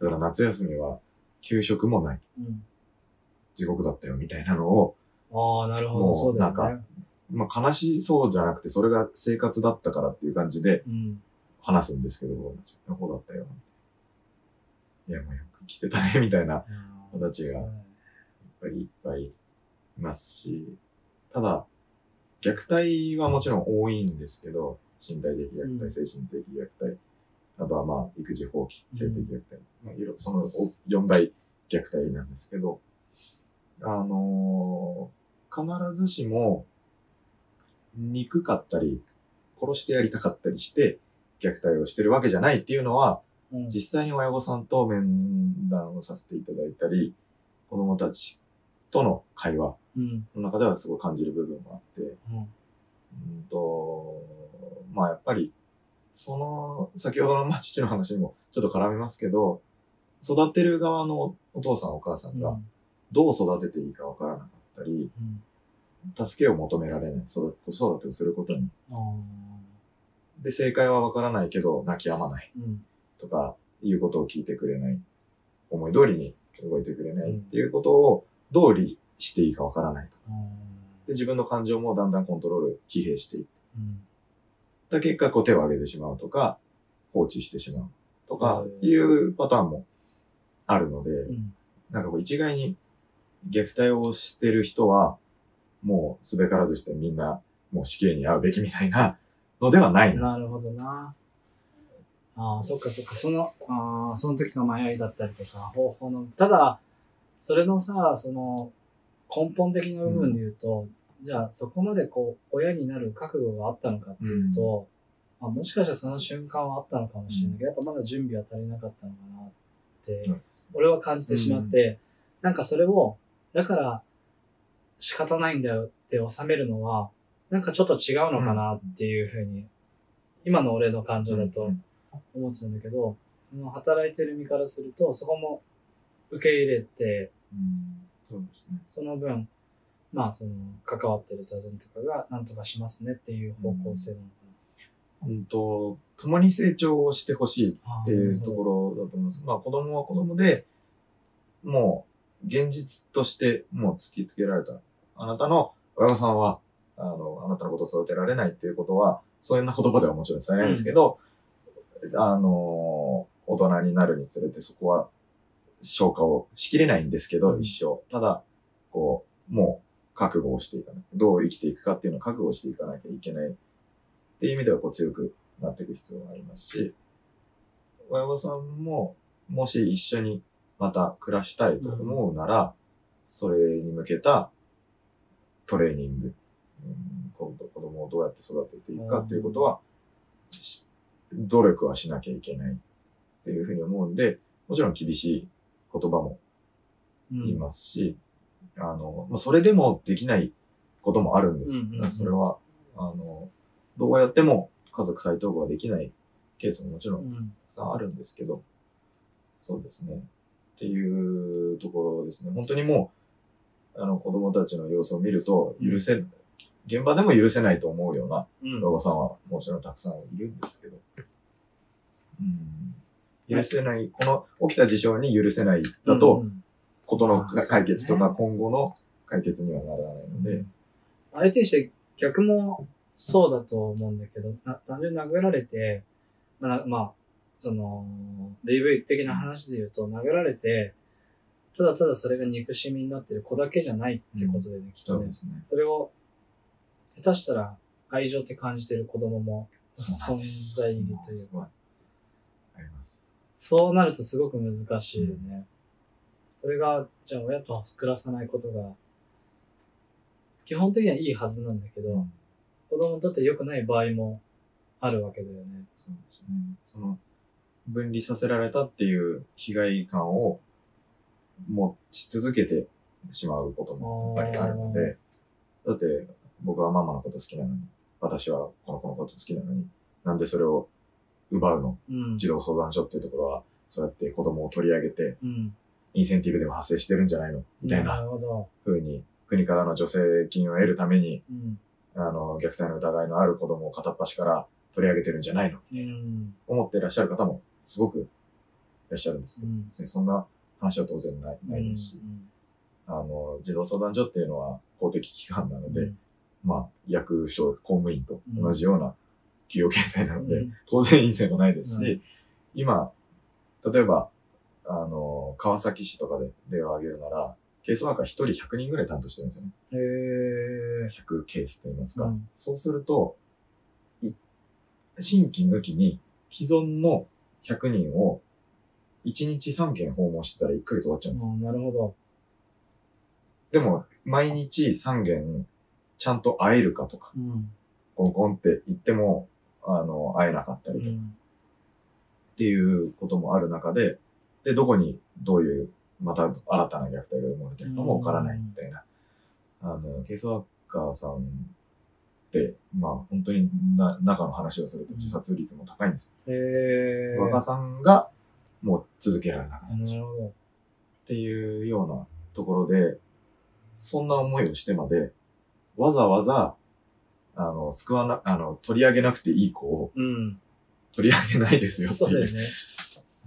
だから夏休みは給食もない。うん地獄だったよ、みたいなのを、ああ、なるほど。もうなんね。まあ悲しそうじゃなくて、それが生活だったからっていう感じでうん。話すんですけど、ここだったよ。いや、もうよく来てたね、みたいな子たちがやっぱりいっぱいいますし、ただ、虐待はもちろん多いんですけど、身体的虐うん待、精神的虐待、あとはまあ、育児放棄、性的虐待、まあ、いろそのお四大虐待なんですけど、あのー必ずしも、憎かったり、殺してやりたかったりして、虐待をしてるわけじゃないっていうのは、うん実際に親御さんと面談をさせていただいたり、子供たちとの会話うん。の中ではすごい感じる部分もあって、うんうんと、まあやっぱり、その、先ほどのまあ父の話にもちょっと絡みますけど、育てる側のお父さんお母さんがどう育てていいかわからなかったり、うん。助けを求められない、育子育てをすることに。で、正解はわからないけど泣き止まないうん。とか、いうことを聞いてくれない。思い通りに動いてくれないっていうことをどう理していいかわからないと。あで、自分の感情もだんだんコントロール、疲弊していっーうん。た結果、こう手を挙げてしまうとか、放置してしまうとかうん、いうパターンもあるので、うん。なんかこう一概に虐待をしてる人は、もうすべからずしてみんな、もう死刑に遭うべきみたいなのではないな。なるほどな。ああ、そっかそっか、その、ああ、その時の迷いだったりとか、方法の、ただ、それのさ、その、根本的な部分で言うと、じゃあそこまでこう、親になる覚悟があったのかっていうと、まあ、もしかしたらその瞬間はあったのかもしれないけど、やっぱまだ準備は足りなかったのかなって、うん。俺は感じてしまって、なんかそれを、だから仕方ないんだよって収めるのは、なんかちょっと違うのかなっていうふうに、今の俺の感情だと思ってたんだけど、その働いてる身からすると、そこも受け入れて、うんそうですね。その分、まあその関わってる座禅とかが何とかしますねっていう方向性なのか本当共に成長をしてほしいな。っていうところだと思います。まあ子供は子供で、もう現実としてもう突きつけられた。あなたの親御さんは、あの、あなたのことを育てられないっていうことは、そういうな言葉ではもちろん伝えないんですけど、あの、大人になるにつれてそこは消化をしきれないんですけど、うん一生。ただ、こう、もう覚悟をしていかない。どう生きていくかっていうのを覚悟していかなきゃいけない。っていう意味ではこう強くなっていく必要がありますし、親御さんも、もし一緒にまた暮らしたいと思うなら、それに向けたトレーニング、をどうやって育てていくかっていうことは、し努力はしなきゃいけないっていうふうに思うんで、もちろん厳しい言葉もうん言いますし、あの、まあそれでもできないこともあるんです。うんうんうんだからそれは、あの、どうやっても家族再統合ができないケースももちろんたくうんさんあるんですけど、そうですね。っていうところですね。本当にもう、あの、子供たちの様子を見ると、許せ、現場でも許せないと思うようなうん。親御さんはもちろんたくさんいるんですけど、うん。許せない、この起きた事象に許せないだと、うん。ことの解決とか今後の解決にはならないので、相手にして逆もそうだと思うんだけど、な単純に殴られて、まあ、なまあ、その、DV 的な話で言うと、殴られて、ただただそれが憎しみになってる子だけじゃないってことでね、きっとね。それを、下手したら愛情って感じてる子供も存在というか、あります。そうなるとすごく難しいよね。それが、じゃあ親と暮らさないことが、基本的にはいいはずなんだけど、うん子供にとって良くない場合もあるわけだよね。そうですね。その、分離させられたっていう被害感を持ち続けてしまうこともやっぱりあるので、だって僕はママのこと好きなのに、私はこの子のこと好きなのに、なんでそれを奪うの？うん。児童相談所っていうところは、そうやって子供を取り上げて、うん。インセンティブでも発生してるんじゃないの？みたいなるほど。風に、国からの助成金を得るために、うん。あの、虐待の疑いのある子供を片っ端から取り上げてるんじゃないの？うん。思っていらっしゃる方もすごくいらっしゃるんですけど、うん。別にそんな話は当然ないないですし、あの、児童相談所っていうのは公的機関なので、まあ、役所、公務員と同じような給与形態なので、うん当然陰性もないですし、うん今、例えば、あの、川崎市とかで例を挙げるなら、ケースワーカー1人100人ぐらい担当してるんですよね。へえ。100ケースと言いますか。うんそうすると、い新規抜きに既存の100人を1日3件訪問してたら1ヶ月終わっちゃうんです。あなるほど。でも、毎日3件ちゃんと会えるかとか、うん。コンコンって言っても、あの、会えなかったりとかうん。っていうこともある中で、で、どこにどういう、また新たな虐待が生まれてるかもわからないみたいな。あの、ケースワーカーさんって、まあ本当にな中の話をすると自殺率も高いんです。へえ。若さんがもう続けられなくなっちゃうなるほど。っていうようなところで、そんな思いをしてまで、わざわざ、あの、救わな、あの、取り上げなくていい子をうん。取り上げないですよっていうね。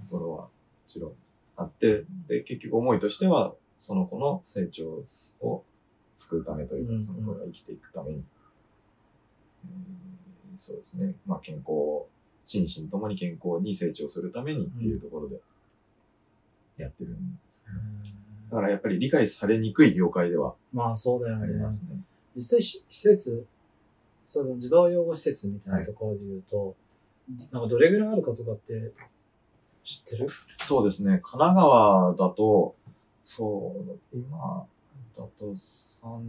ところは、もちろんあって、で、結局思いとしては、その子の成長を救うためというか、うんうんその子が生きていくために、うんそうですね、まあ健康、心身ともに健康に成長するためにっていうところでやってるんです。だからやっぱり理解されにくい業界ではまあそうだよねありま。すね。実際し施設、その児童養護施設みたいなところで言うと、なんかどれぐらいあるかとかって知ってる？そうですね、神奈川だと、そう、今だと三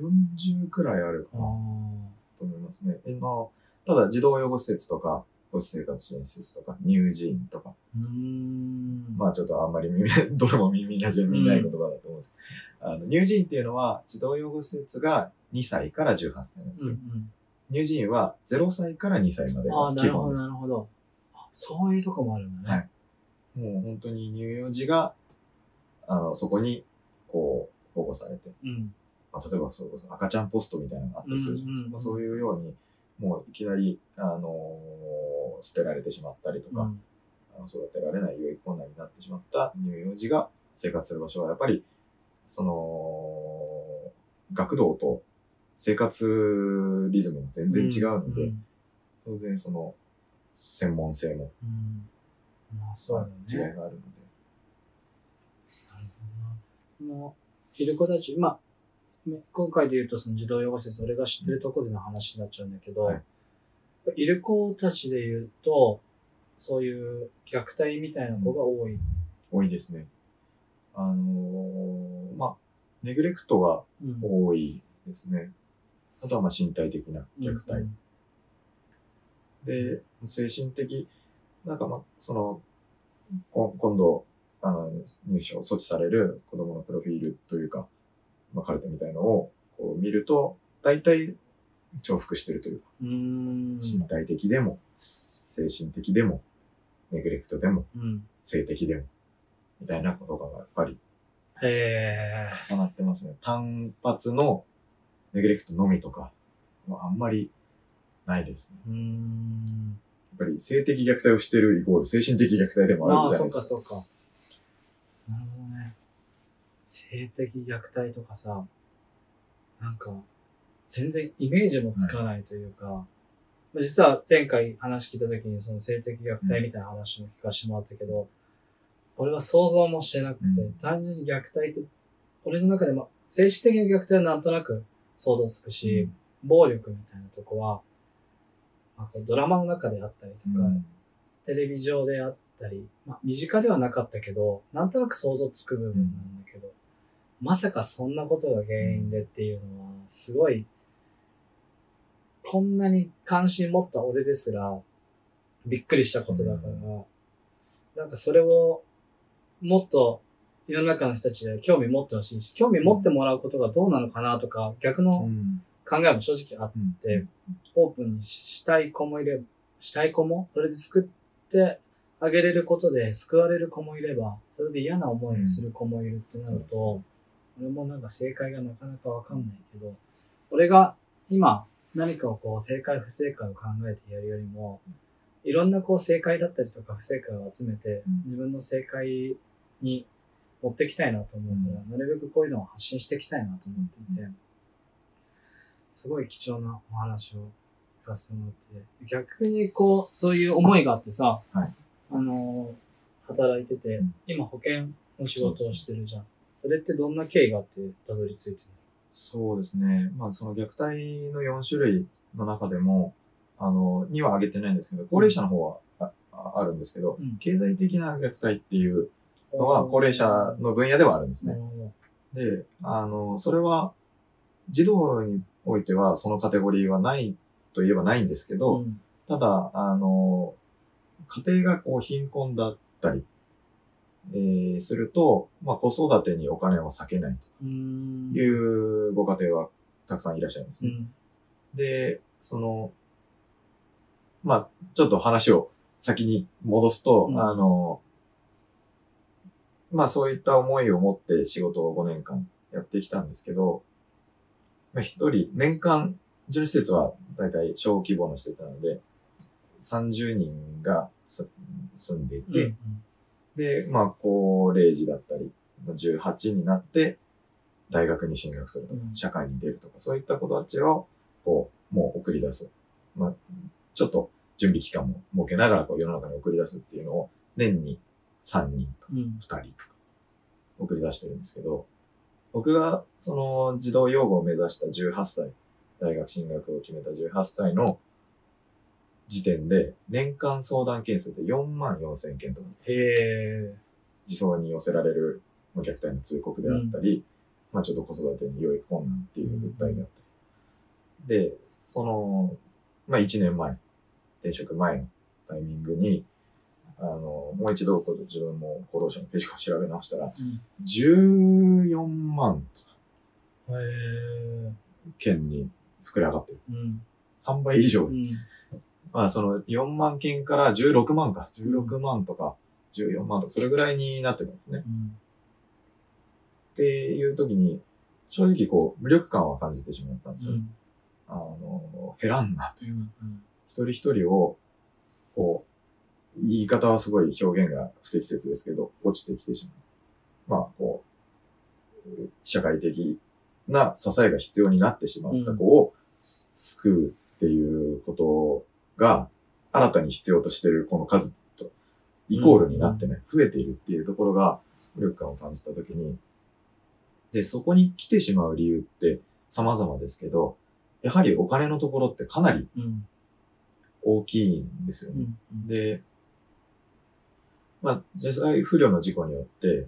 40くらいあるかな。あと思いますね。今、ただ児童養護施設とか、母子生活支援施設とか、乳児院とか。まあちょっとあんまり耳、どれも耳なじみない言葉だと思うんです。あの、乳児院っていうのは、児童養護施設が2歳から18歳なんですよ。うんうん。乳児院は0歳から2歳までああ、が基なるほど、本です。なるほど。あそういうとこもあるんだね。はいもう本当に乳幼児が、あの、そこに、こう、保護されて、うん。まあ、例えばそれこそ赤ちゃんポストみたいなのがあったりするじゃないですか。そういうように、もういきなり、あのー捨てられてしまったりとか、うん。あの育てられない有益困難になってしまった乳幼児が生活する場所は、やっぱり、その、学童と生活リズムも全然違うので、ん。当然その、専門性もうん。まあそうだよ違いね。があるので、なるほどな。もう、いる子たち、まあ、ね今回で言うとその児童養護施設、俺が知ってるところでの話になっちゃうんだけど、はいい、る子たちで言うと、そういう虐待みたいな子が多い。多いですね。あのーまあ、ネグレクトがうん多いですね。あとはまあ身体的な虐待。うんで、精神的、なんかまあ、その、こ今度、あの、入所、措置される子供のプロフィールというか、まあ、カルテみたいのをこう見ると、大体重複してるというか。身体的でも、精神的でも、ネグレクトでも、うん。性的でも、みたいなことがやっぱり。重なってますね。単発のネグレクトのみとかはあんまりないですね。うーん。ぱり性的虐待をしてるイコール精神的虐待でもあるじゃないですか。そうか。なるほどね。性的虐待とかさ、なんか、全然イメージもつかないというか、実は前回話聞いた時にその性的虐待みたいな話も聞かせてもらったけど、俺は想像もしてなくて、うん。単純に虐待って、俺の中でも精神的な虐待はなんとなく想像つくし、暴力みたいなとこは、まあ、ドラマの中であったりとか、うん。テレビ上であったり、まあ、身近ではなかったけど、なんとなく想像つく部分なんだけど、まさかそんなことが原因でっていうのは、すごい、こんなに関心持った俺ですら、びっくりしたことだから、なんかそれを、もっと世の中の人たちで興味持ってほしいし、興味持ってもらうことがどうなのかなとか、逆うのん。考えも正直あって、うんでオープンにしたい子もいれば、したい子も、それで救ってあげれることで救われる子もいれば、それで嫌な思いをする子もいるってなると、俺もなんか正解がなかなかわかんないけど、俺が今何かをこう正解不正解を考えてやるよりも、いろんなこう正解だったりとか不正解を集めてうん、自分の正解に持ってきたいなと思うから、なるべくこういうのを発信していきたいなと思っていて、すごい貴重なお話を聞かせてもらって、逆にこう、そういう思いがあってさ、はい。あのー、働いてて、うん。今保険の仕事をしてるじゃん。それってどんな経緯があってたどり着いてるそうですね。まあ、その虐待の4種類の中でも、あの、には挙げてないんですけど、高齢者の方はあああるんですけど、うん。経済的な虐待っていうののは高齢者の分野ではあるんですね。で、あの、それは、児童においてはそのカテゴリーはないといえばないんですけど、うん。ただ、あの、家庭がこう貧困だったり、えーすると、まあ子育てにお金を割けないと。いうご家庭はたくさんいらっしゃいますね。うん。で、その、まあ、ちょっと話を先に戻すと、うん。あの、まあそういった思いを持って仕事を5年間やってきたんですけど、まあ一人、年間、うちの施設は大体小規模の施設なので、30人がす住んでいて、うんで、まあ高齢児だったり、まあ18になって大学に進学するとかう、ん社会に出るとか、そういった子たちを、こう、もう送り出す。まあ、ちょっと準備期間も設けながら、こう世の中に送り出すっていうのを、年に3人とかうん2人とか送り出してるんですけど、僕がその児童養護を目指した18歳、大学進学を決めた18歳の時点で、年間相談件数で4万4千件とか、へえ。自走に寄せられるまあ虐待の通告であったり、まあちょっと子育てに養育困難っていう訴えであったり。で、その、まあ1年前、転職前のタイミングに、あの、もう一度こう自分も厚労省のページを調べ直したら、14万へえ。件に膨れ上がってる。うん。3倍以上う。ん。まあその4万件から16万か。16万とか14万とか、それぐらいになってるんですね。うん。っていう時に、正直こう、無力感は感じてしまったんですよ。うん。あの、減らんなという。うん。一人一人を、こう、言い方はすごい表現が不適切ですけど、落ちてきてしまう。まあ、こう、社会的な支えが必要になってしまった子を救うっていうことが、新たに必要としているこの数と、イコールになってね、増えているっていうところが、無力感を感じたときに、で、そこに来てしまう理由って様々ですけど、やはりお金のところってかなりうん。大きいんですよね。うん。で、まあ、実際不慮の事故によって、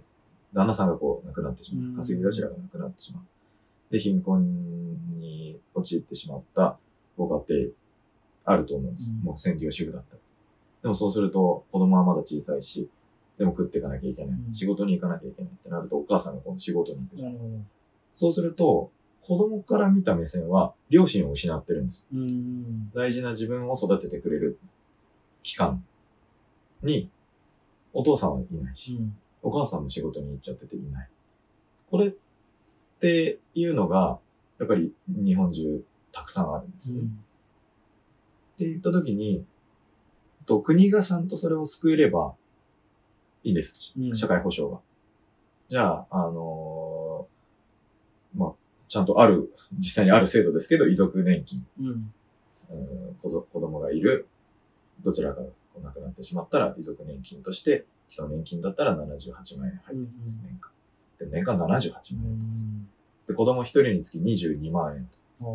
旦那さんがこう亡くなってしまうんう。稼ぎ頭が亡くなってしまう。で、貧困に陥ってしまったご家庭あると思うんです。うんもう専業主婦だったら。でもそうすると、子供はまだ小さいし、でも食っていかなきゃいけない。うん仕事に行かなきゃいけないってなると、お母さんが今度仕事に行くじゃん。なるほど。そうすると、子供から見た目線は、両親を失ってるんです。うん。大事な自分を育ててくれる期間に、お父さんはいないし、うん。お母さんも仕事に行っちゃってていない。これっていうのが、やっぱり日本中たくさんあるんですね。って言った時に、と国がちゃんとそれを救えればいいんです。うん社会保障が。じゃあ、あのーまあ、ちゃんとある、実際にある制度ですけど、遺族年金、うん。うん子供がいる、どちらかが亡くなってしまったら、遺族年金として、基礎年金だったら78万円入ってきます、うん年間。で、年間78万う円。ん。で、子供一人につき22万円と。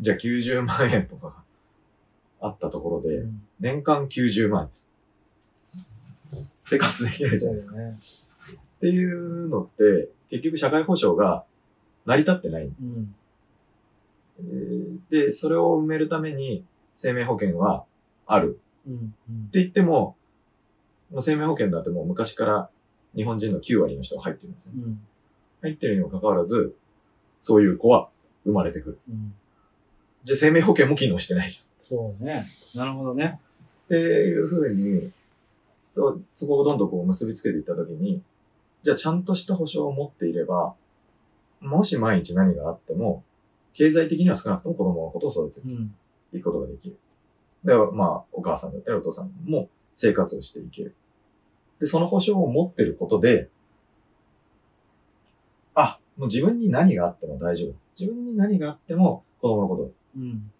じゃあ90万円とかがあったところで、うん年間90万円です。生活できないじゃないですか。っていうのって、結局社会保障が成り立ってない。うん。えーで、それを埋めるために生命保険はある。うん。うんって言っても、もう生命保険だってもう昔から日本人の9割の人が入ってるんですよ。うん。入ってるにもかかわらず、そういう子は生まれてくる。うん。じゃあ生命保険も機能してないじゃん。そうね。なるほどね。っていうふうに、そう、そこをどんどんこう結びつけていったときに、じゃあちゃんとした保障を持っていれば、もし毎日何があっても、経済的には少なくとも子供のことを育ててうん。いくことができる。で、まあ、お母さんだったりお父さんも生活をしていける。で、その保障を持ってることで、あ、もう自分に何があっても大丈夫。自分に何があっても子供のこと。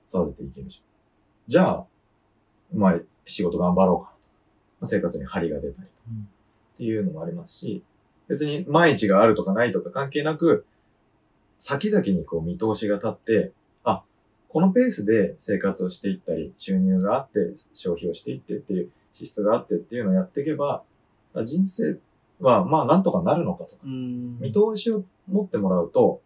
育てていけるじゃん。じゃあ、まあ、仕事頑張ろうか。まあ生活に張りが出たりうんっていうのもありますし、別に毎日があるとかないとか関係なく、先々にこう見通しが立って、あ、このペースで生活をしていったり、収入があって、消費をしていってっていう、支出があってっていうのをやっていけば、あ人生はまあなんとかなるのかとか、うん。見通しを持ってもらうと、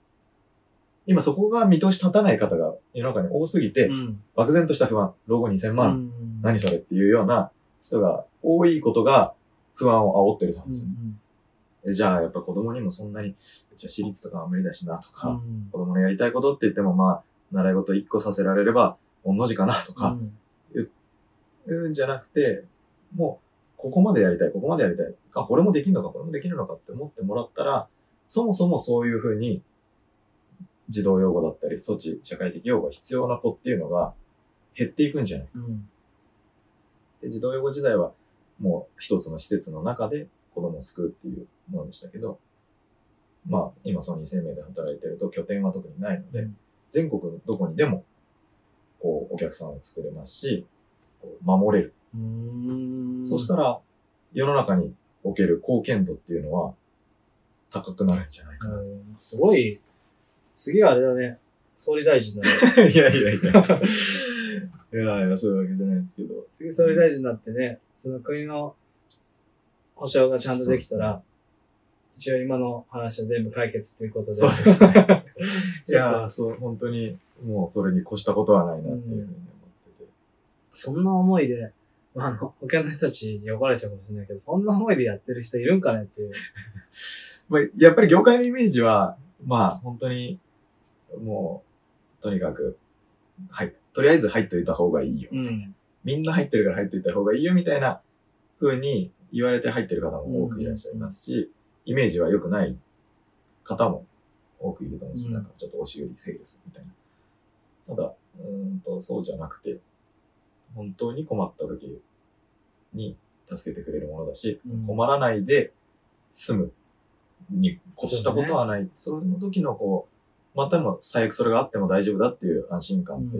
今そこが見通し立たない方が世の中に多すぎて、うん。漠然とした不安、老後2000万、うん何それっていうような人が多いことが不安を煽ってると思ううんですよ。ん。えじゃあやっぱ子供にもそんなに、じゃあ私立とかは無理だしなとか、うん子供のやりたいことって言ってもまあ、習い事1個させられれば、御の字かなとか、うんじゃなくて、もう、ここまでやりたい、ここまでやりたい。あ、これもできるのか、これもできるのかって思ってもらったら、そもそもそういうふうに、児童養護だったり、措置、社会的養護が必要な子っていうのが減っていくんじゃないうん。で、児童養護時代は、もう一つの施設の中で子供を救うっていうものでしたけど、まあ、今ソニー生命で働いてると拠点は特にないので、全国どこにでも、こう、お客さんを作れますし、こう守れる。うん。そしたら、世の中における貢献度っていうのは、高くなるんじゃないかな。うんすごい、次はあれだね。総理大臣だね。いやいやいや。いやいや、そういうわけじゃないんですけど。次総理大臣になってね、その国の保障がちゃんとできたら、一応今の話は全部解決ということで。そうですね。いやー、そう、本当に、もうそれに越したことはないなっていうふうに思ってて。そんな思いで、まあ、あの、他の人たちに怒られちゃうかもしれないけど、そんな思いでやってる人いるんかねっていう。まあ、やっぱり業界のイメージは、まあ、本当に、もう、とにかく、はい、とりあえず入っといた方がいいよ。うん。みんな入ってるから入っといた方がいいよみたいな風に言われて入ってる方も多くいらっしゃいますし、イメージは良くない方も多くいると思うんですよ。うんなんかちょっと押し売りセールスみたいな。ただ、うーんと、そうじゃなくて、本当に困った時に助けてくれるものだし、うん困らないで済むに越したことはない。その時のこう、またも最悪それがあっても大丈夫だっていう安心感って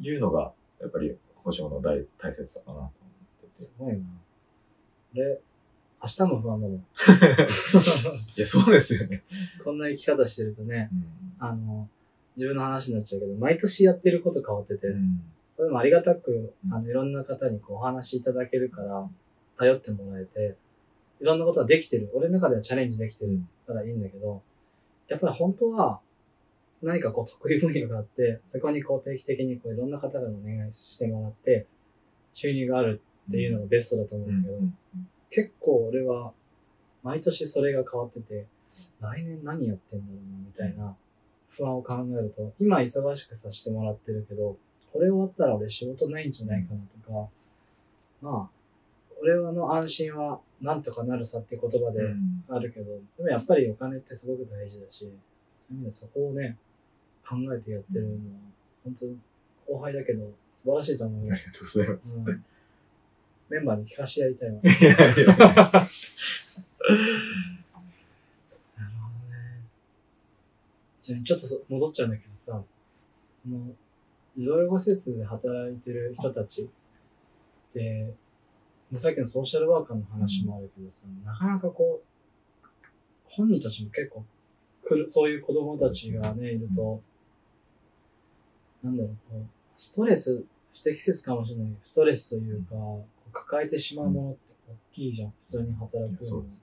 いうのが、やっぱり保証の大大切さかなと思ってて。すごいな。で、明日も不安だもん。いや、そうですよね。こんな生き方してるとね、うん。あの、自分の話になっちゃうけど、毎年やってること変わってて、うん。それもありがたくう、んあの、いろんな方にこうお話しいただけるから、頼ってもらえて、いろんなことができてる。俺の中ではチャレンジできてるからいいんだけど、やっぱり本当は、何かこう得意分野があって、そこにこう定期的にこういろんな方がお願いしてもらって、収入があるっていうのがベストだと思うんだけど、結構俺は、毎年それが変わってて、来年何やってんだろうな、みたいな不安を考えると、今忙しくさせてもらってるけど、これ終わったら俺仕事ないんじゃないかなとか、まあ、俺の安心はなんとかなるさって言葉でうんあるけど、でもやっぱりお金ってすごく大事だし、そういう意味でそこをね、考えてやってるのは、本当後輩だけど、素晴らしいと思いありがます。とうございます。うん、メンバーに聞かせてやりたいわ。いやいやいや なるほどね。じゃあちょっとそ戻っちゃうんだけどさ、その、医療養護施設で働いてる人たちで、まあさっきのソーシャルワーカーの話もあるけどさ、なかなかこう、本人たちも結構来る、そういう子供たちがね、いると、なんだろう、こう、ストレス、不適切かもしれないストレスというか、抱えてしまうものって大きいじゃん、普通に働くそうですね。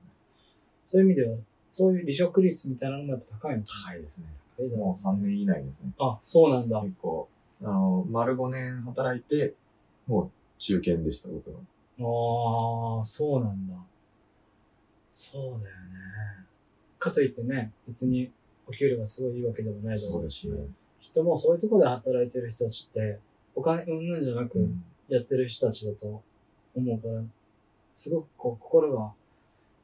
そういう意味では、そういう離職率みたいなのもやっぱ高いのか高いですね。高いだろもう3年以内ですね。あ、そうなんだ。結構、あの、丸5年働いて、もう中堅でした、僕は。ああ、そうなんだ。そうだよね。かといってね、別にお給料がすごいいいわけでもないだろうし、きっともうそういうところで働いてる人たちって、お金うんぬんじゃなくうんやってる人たちだと思うから、すごくこう心が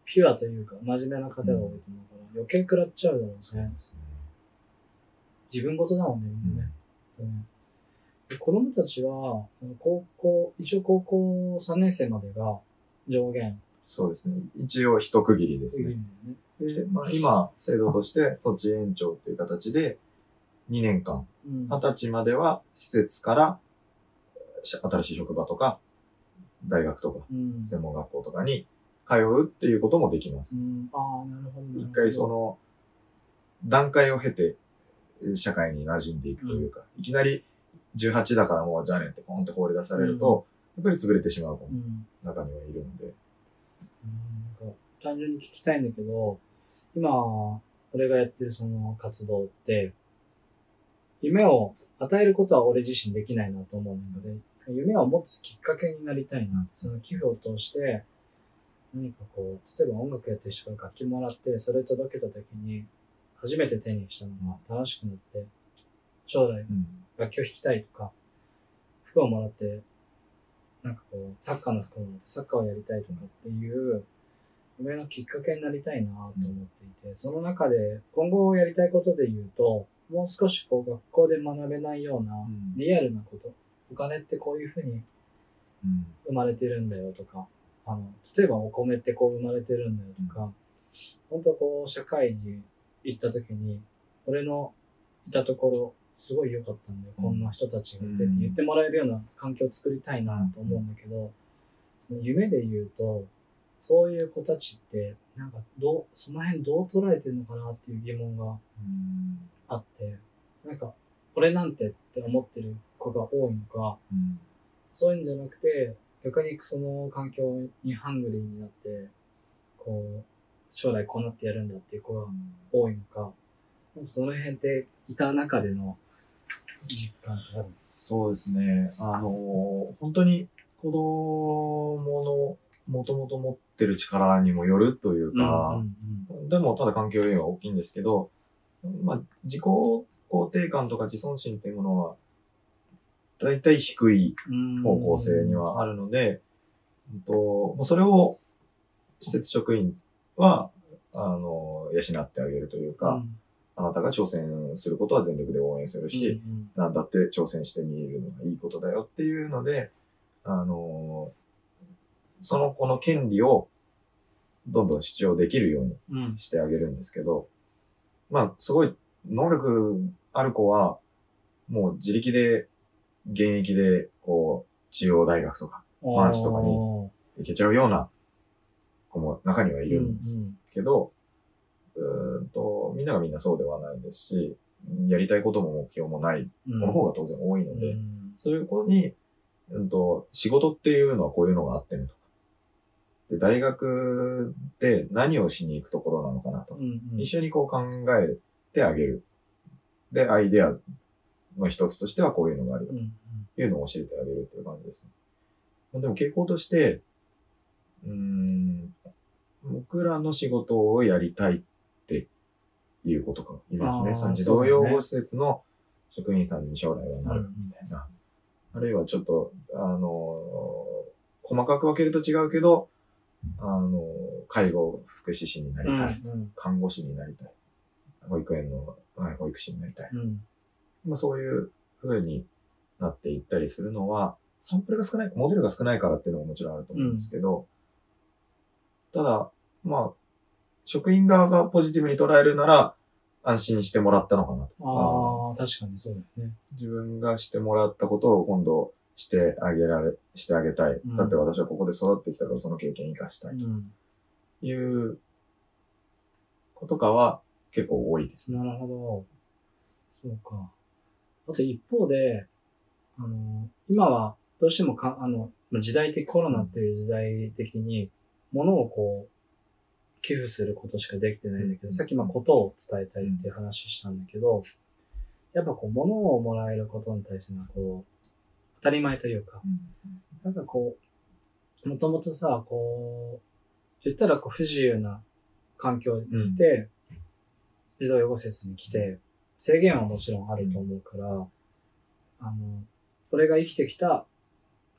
ピュアというか、真面目な方が多いと思うから、余計食らっちゃうだろうね。そうですね。自分事だもんね、みんなね。うんで子供たちは、高校、一応高校3年生までが上限。そうですね。一応一区切りですね。ね。で、まあ今、制度として措置延長という形で、2年間、うん。20歳までは施設から、し新しい職場とか、大学とか、うん。専門学校とかに通うっていうこともできますう。ん、ああ。なるほど一回そ、の、段階を経て、社会に馴染んでいくというか、いきなり18だからもうじゃあねってポンって放り出されると、やっぱり潰れてしまう子もうん。中にはいるので、うんなんか単純に聞きたいんだけど、今、俺がやってるその活動って、夢を与えることは俺自身できないなと思うので、夢を持つきっかけになりたいな。その寄付を通して、何かこう、例えば音楽やってる人が楽器もらって、それ届けた時に、初めて手にしたのが楽しくなって、将来楽器を弾きたいとか、服をもらって、なんかこう、サッカーの服をもらってサッカーをやりたいとかっていう、夢のきっかけになりたいなと思っていて、その中で今後やりたいことで言うと、もう少しこう学校で学べないようなうん。リアルなこと、お金ってこういうふうにうん。生まれてるんだよとか、あの、例えばお米ってこう生まれてるんだよとか、本当こう社会に行った時に、俺のいたところ、すごい良かったんだよ。うん。こんな人たちがいてってうん。言ってもらえるような環境を作りたいなと思うんだけど、その夢で言うと、そういう子たちって、なんかどう、その辺どう捉えてるのかなっていう疑問がうんあって、なんか、俺なんてって思ってる子が多いのか、うん。そういうんじゃなくて、逆にその環境にハングリーになって、こう、将来こうなってやるんだっていう子が多いのかその辺っていた中での実感ってある？んですそうですね。あの、本当に子供のもともと持ってる力にもよるというか、でもただ環境要因は大きいんですけど、まあ、自己肯定感とか自尊心っていうものは、だいたい低いうん方向性にはあるので、うんとそれを施設職員は、あの、養ってあげるというか、あなたが挑戦することは全力で応援するし、なんだって挑戦してみるのがいいことだよっていうので、あのその子の権利をどんどん主張できるようにうん。うんしてあげるんですけど、まあ、すごい能力ある子は、もう自力で、現役で、こう、中央大学とかマンシとかに行けちゃうような子も中にはいるんですけど、うーんと、みんながみんなそうではないですし、やりたいことも目標もない子の方が当然多いので、そういう子に、うんと、仕事っていうのはこういうのがあってねとか。で、大学で何をしに行くところなのかなと。一緒にこう考えてあげる。で、アイデアの一つとしてはこういうのがあるよというのを教えてあげるっていう感じですね。まあでも傾向として、うーん、僕らの仕事をやりたいっていうことがいますね。その児童養護施設の職員さんに将来はなるみたいな。あるいはちょっと、あのー細かく分けると違うけど、あのー介護福祉士になりたい。看護師になりたい。保育園のはい保育士になりたい。まあ、そういうふうに、なっていったりするのは、サンプルが少ない、モデルが少ないからっていうのももちろんあると思うんですけど、ただ、まあ、職員側がポジティブに捉えるなら、安心してもらったのかなと。ああ、確かにそうだよね。自分がしてもらったことを今度してあげられ、してあげたい。うんだって私はここで育ってきたからその経験生かしたいとうん。いうことかは結構多いです。なるほど。そうか。あと一方で、あの、今はどうしてもか、あの、まあ時代的、コロナっていう時代的に、物をこう、寄付することしかできてないんだけど、うん。さっきまあことを伝えたいっていう話したんだけど、やっぱこう、物をもらえることに対してのこう、当たり前というか、なんかこう、もともとさ、こう、言ったらこう不自由な環境にいて、児童養護施設に来て、制限はもちろんあると思うから、あの、俺が生きてきた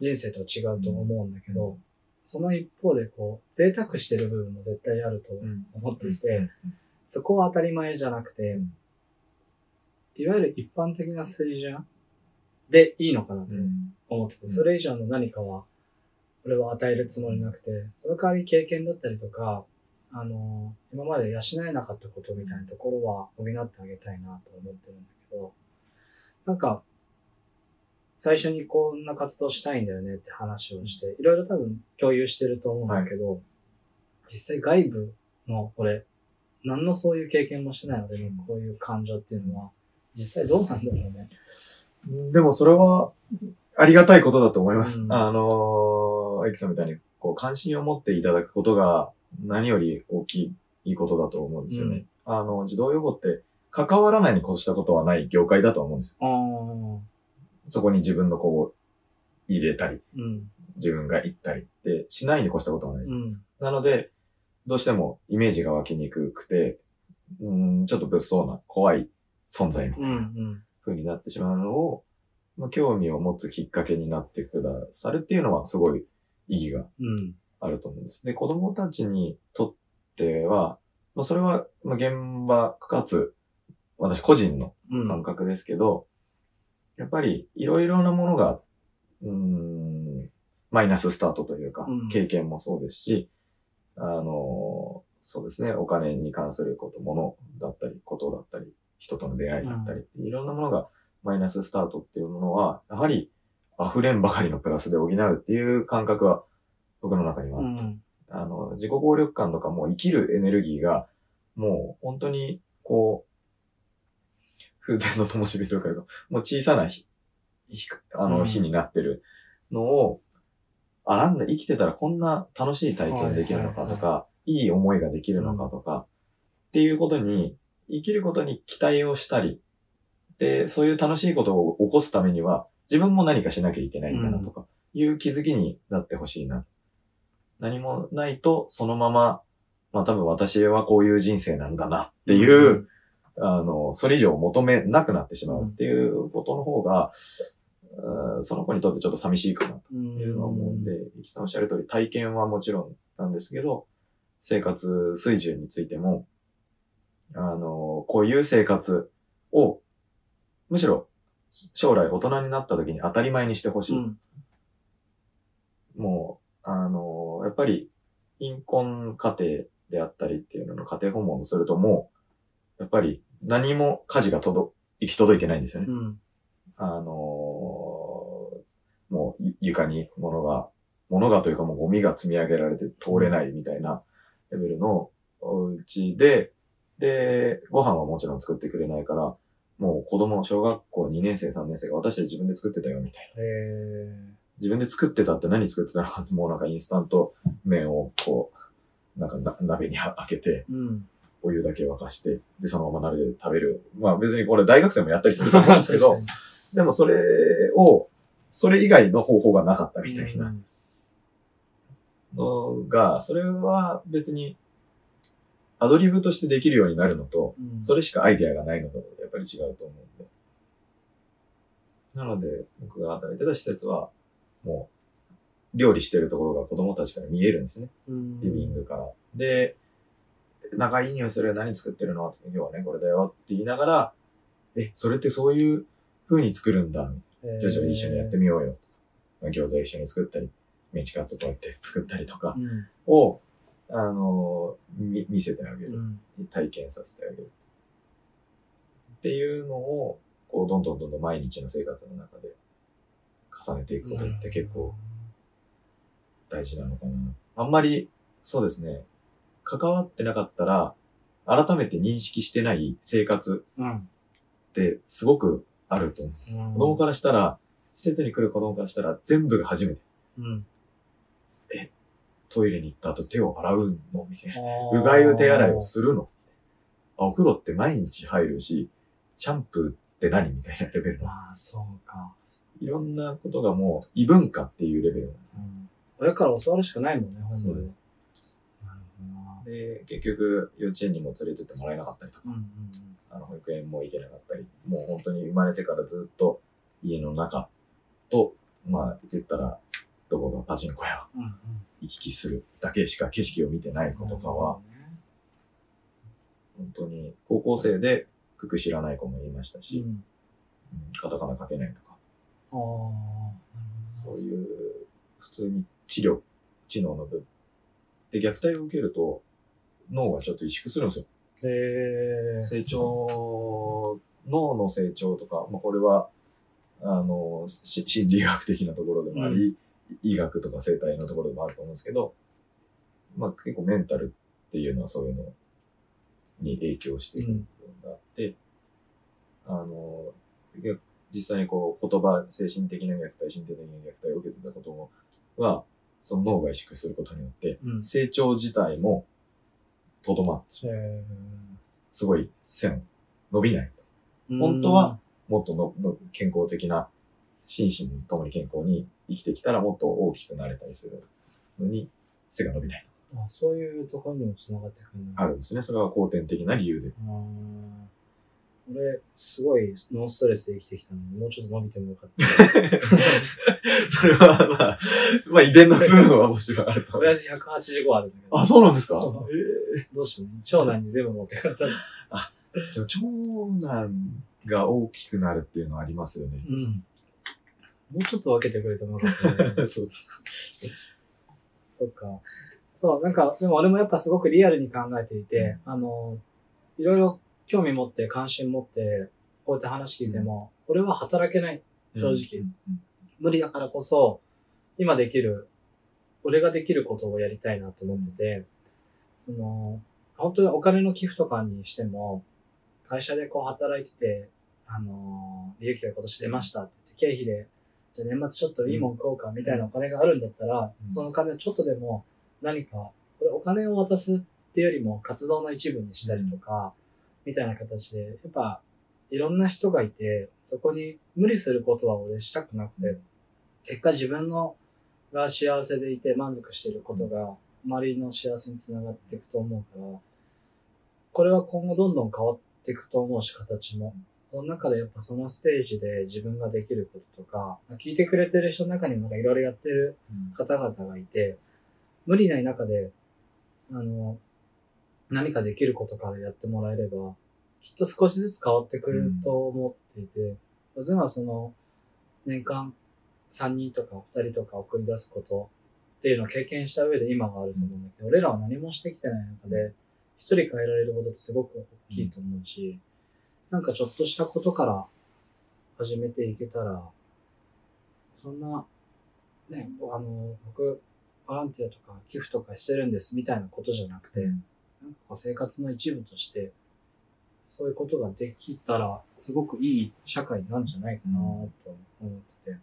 人生とは違うと思うんだけど、その一方でこう、贅沢してる部分も絶対あるとうん。思っていて、そこは当たり前じゃなくて、いわゆる一般的な水準でいいのかなとうん。思ってて、うん。それ以上の何かは、俺は与えるつもりなくて、その代わり経験だったりとか、あの、今まで養えなかったことみたいなところは補ってあげたいなと思ってるんだけど、なんか、最初にこんな活動したいんだよねって話をして、いろいろ多分共有してると思うんだけど、実際外部の俺、何のそういう経験もしてない俺のこういう感情っていうのは、実際どうなんだろうね。でもそれはありがたいことだと思います。うんあのー、エキさんみたいにこう関心を持っていただくことが何より大きいことだと思うんですよね。あの、児童養護って関わらないに越したことはない業界だと思うんですよ。そこに自分のこう、入れたり、うん、自分が行ったりってしないに越したことはないです。うん。なので、どうしてもイメージが湧きにくくて、うん、ちょっと物騒な怖い存在みたい。なん風になってしまうのを、まあ、興味を持つきっかけになってくださるっていうのはすごい意義がうん。あると思うんです。で、子供たちにとっては、まあ、それは、まあ、現場かつ、私個人のうん。感覚ですけど、やっぱりいろいろなものが、うーん、マイナススタートというかうん、経験もそうですし、あの、そうですね、お金に関すること、ものだったり、ことだったり、人との出会いだったり、いろんなものがマイナススタートっていうものは、やはり溢れんばかりのプラスで補うっていう感覚は僕の中にはあって、うん。あの、自己効力感とかもう生きるエネルギーが、もう本当に、こう、風前の灯火というか、もう小さな日、日あの、うん。日になってるのを、あ、なんだ、生きてたらこんな楽しい体験できるのかとか、いい思いができるのかとか、っていうことに、生きることに期待をしたり、で、そういう楽しいことを起こすためには、自分も何かしなきゃいけないんだなとか、いう気づきになってほしいな。何もないと、そのまま、まあ多分私はこういう人生なんだなっていう、あの、それ以上求めなくなってしまうっていうことの方が、うんその子にとってちょっと寂しいかなと。いうのは思うんで、ゆきさんおっしゃる通り体験はもちろんなんですけど、生活水準についても、あの、こういう生活を、むしろ将来大人になった時に当たり前にしてほしい。うん。もう、あの、やっぱり、貧困家庭であったりっていうのの家庭訪問をするとも、やっぱり何も家事が届、行き届いてないんですよね。うん。あのもうゆ床に物が、物がというかもうゴミが積み上げられて通れないみたいなレベルのお家で、で、ご飯はもちろん作ってくれないから、もう子供、小学校2年生、3年生が私たち自分で作ってたよみたいな。え自分で作ってたって何作ってたのかって、もうなんかインスタント麺をこう、なんかな鍋に開けて、ー。うん。お湯だけ沸かして、で、そのまま鍋で食べる。まあ別にこれ大学生もやったりすると思うんですけど、でもそれを、それ以外の方法がなかったみたいなのが、それは別にアドリブとしてできるようになるのと、うん。それしかアイデアがないのと、やっぱり違うと思うんで。なので、僕が働いてた施設は、もう、料理してるところが子供たちから見えるんですね。うん、リビングから。で、なんかいい匂いする何作ってるの？今日はね、これだよって言いながら、え、それってそういう風に作るんだ。徐々に一緒にやってみようよ。餃子一緒に作ったり、メンチカツこうやって作ったりとかうん。を、あの、み見せてあげる。うん。体験させてあげる。っていうのを、こう、どんどんどんどん毎日の生活の中で重ねていくことって結構大事なのかな。あんまり、そうですね、関わってなかったら、改めて認識してない生活うん。ってすごくあると思う。うん。子供からしたら、施設に来る子供からしたら全部が初めて。うん。トイレに行った後手を洗うの？みたいな。ううがいを手洗いをするの？あ、お風呂って毎日入るし、シャンプーって何？みたいなレベルの。まあ、そうか。いろんなことがもう異文化っていうレベルなんですう。ん。親から教わるしかないもんね、本当に。そうですなるほどな。で、結局、幼稚園にも連れてってもらえなかったりとか、うんうんあの、保育園も行けなかったり、もう本当に生まれてからずっと家の中と、まあ、言ったら、どこがパチンコやうん。うんうん。行き来するだけしか景色を見てない子とかは、本当に高校生で九九知らない子もいましたし、うん。うんカタカナ書けないとか。そういう普通に治療、知能の部分。で、虐待を受けると脳がちょっと萎縮するんですよ。成長、脳の成長とか、まあ、これは、あの、し心理学的なところでもあり、医学とか生態のところでもあると思うんですけど、まあ結構メンタルっていうのはそういうのに影響している部分があって、あの、い実際にこう言葉、精神的な虐待、身体的な虐待を受けてたことは、その脳が萎縮することによって、うん。成長自体もとどまってすごい線、伸びない。ー本当は、もっとのの健康的な、心身ともに健康に生きてきたらもっと大きくなれたりするのに、背が伸びない。うんあそういうところにも繋がってくる。あるんですね。それは後天的な理由で。うん俺、すごいノンストレスで生きてきたのに、もうちょっと伸びてもよかった。それは、まあ、まあ遺伝の部分はもちろんあると。親父185あるんだけど。あ、そうなんですか？そうえどうしてね長男に全部持ってかれた。えでも長男が大きくなるっていうのはありますよね。うん。もうちょっと分けてくれてもよかったね。そうです。そうか。そう、なんか、でも俺もやっぱすごくリアルに考えていて、あの、いろいろ興味持って、関心持って、こうやって話聞いても、俺は働けない。正直。うん無理だからこそ、今できる、俺ができることをやりたいなと思ってて、その、本当にお金の寄付とかにしても、会社でこう働いてて、あの、利益が今年出ましたって経費で、じゃあ年末ちょっといいもん買おうかみたいなお金があるんだったら、うん。その金をちょっとでも何か、これお金を渡すっていうよりも活動の一部にしたりとか、みたいな形で、やっぱ、いろんな人がいて、そこに無理することは俺したくなくて、結果自分のが幸せでいて満足していることが周りの幸せにつながっていくと思うから、これは今後どんどん変わっていくと思うし、形も。その中でやっぱそのステージで自分ができることとか、聞いてくれてる人の中にもなんかいろいろやってる方々がいて、無理ない中で、あの、何かできることからやってもらえれば、きっと少しずつ変わってくると思っていて、まずはその、年間3人とか2人とか送り出すことっていうのを経験した上で今があると思うんだけど、俺らは何もしてきてない中で、一人変えられることってすごく大きいと思うし、なんかちょっとしたことから始めていけたら、そんな、ね、あの、僕、ボランティアとか寄付とかしてるんですみたいなことじゃなくて、なん。生活の一部として、そういうことができたら、すごくいい社会なんじゃないかなと思ってて、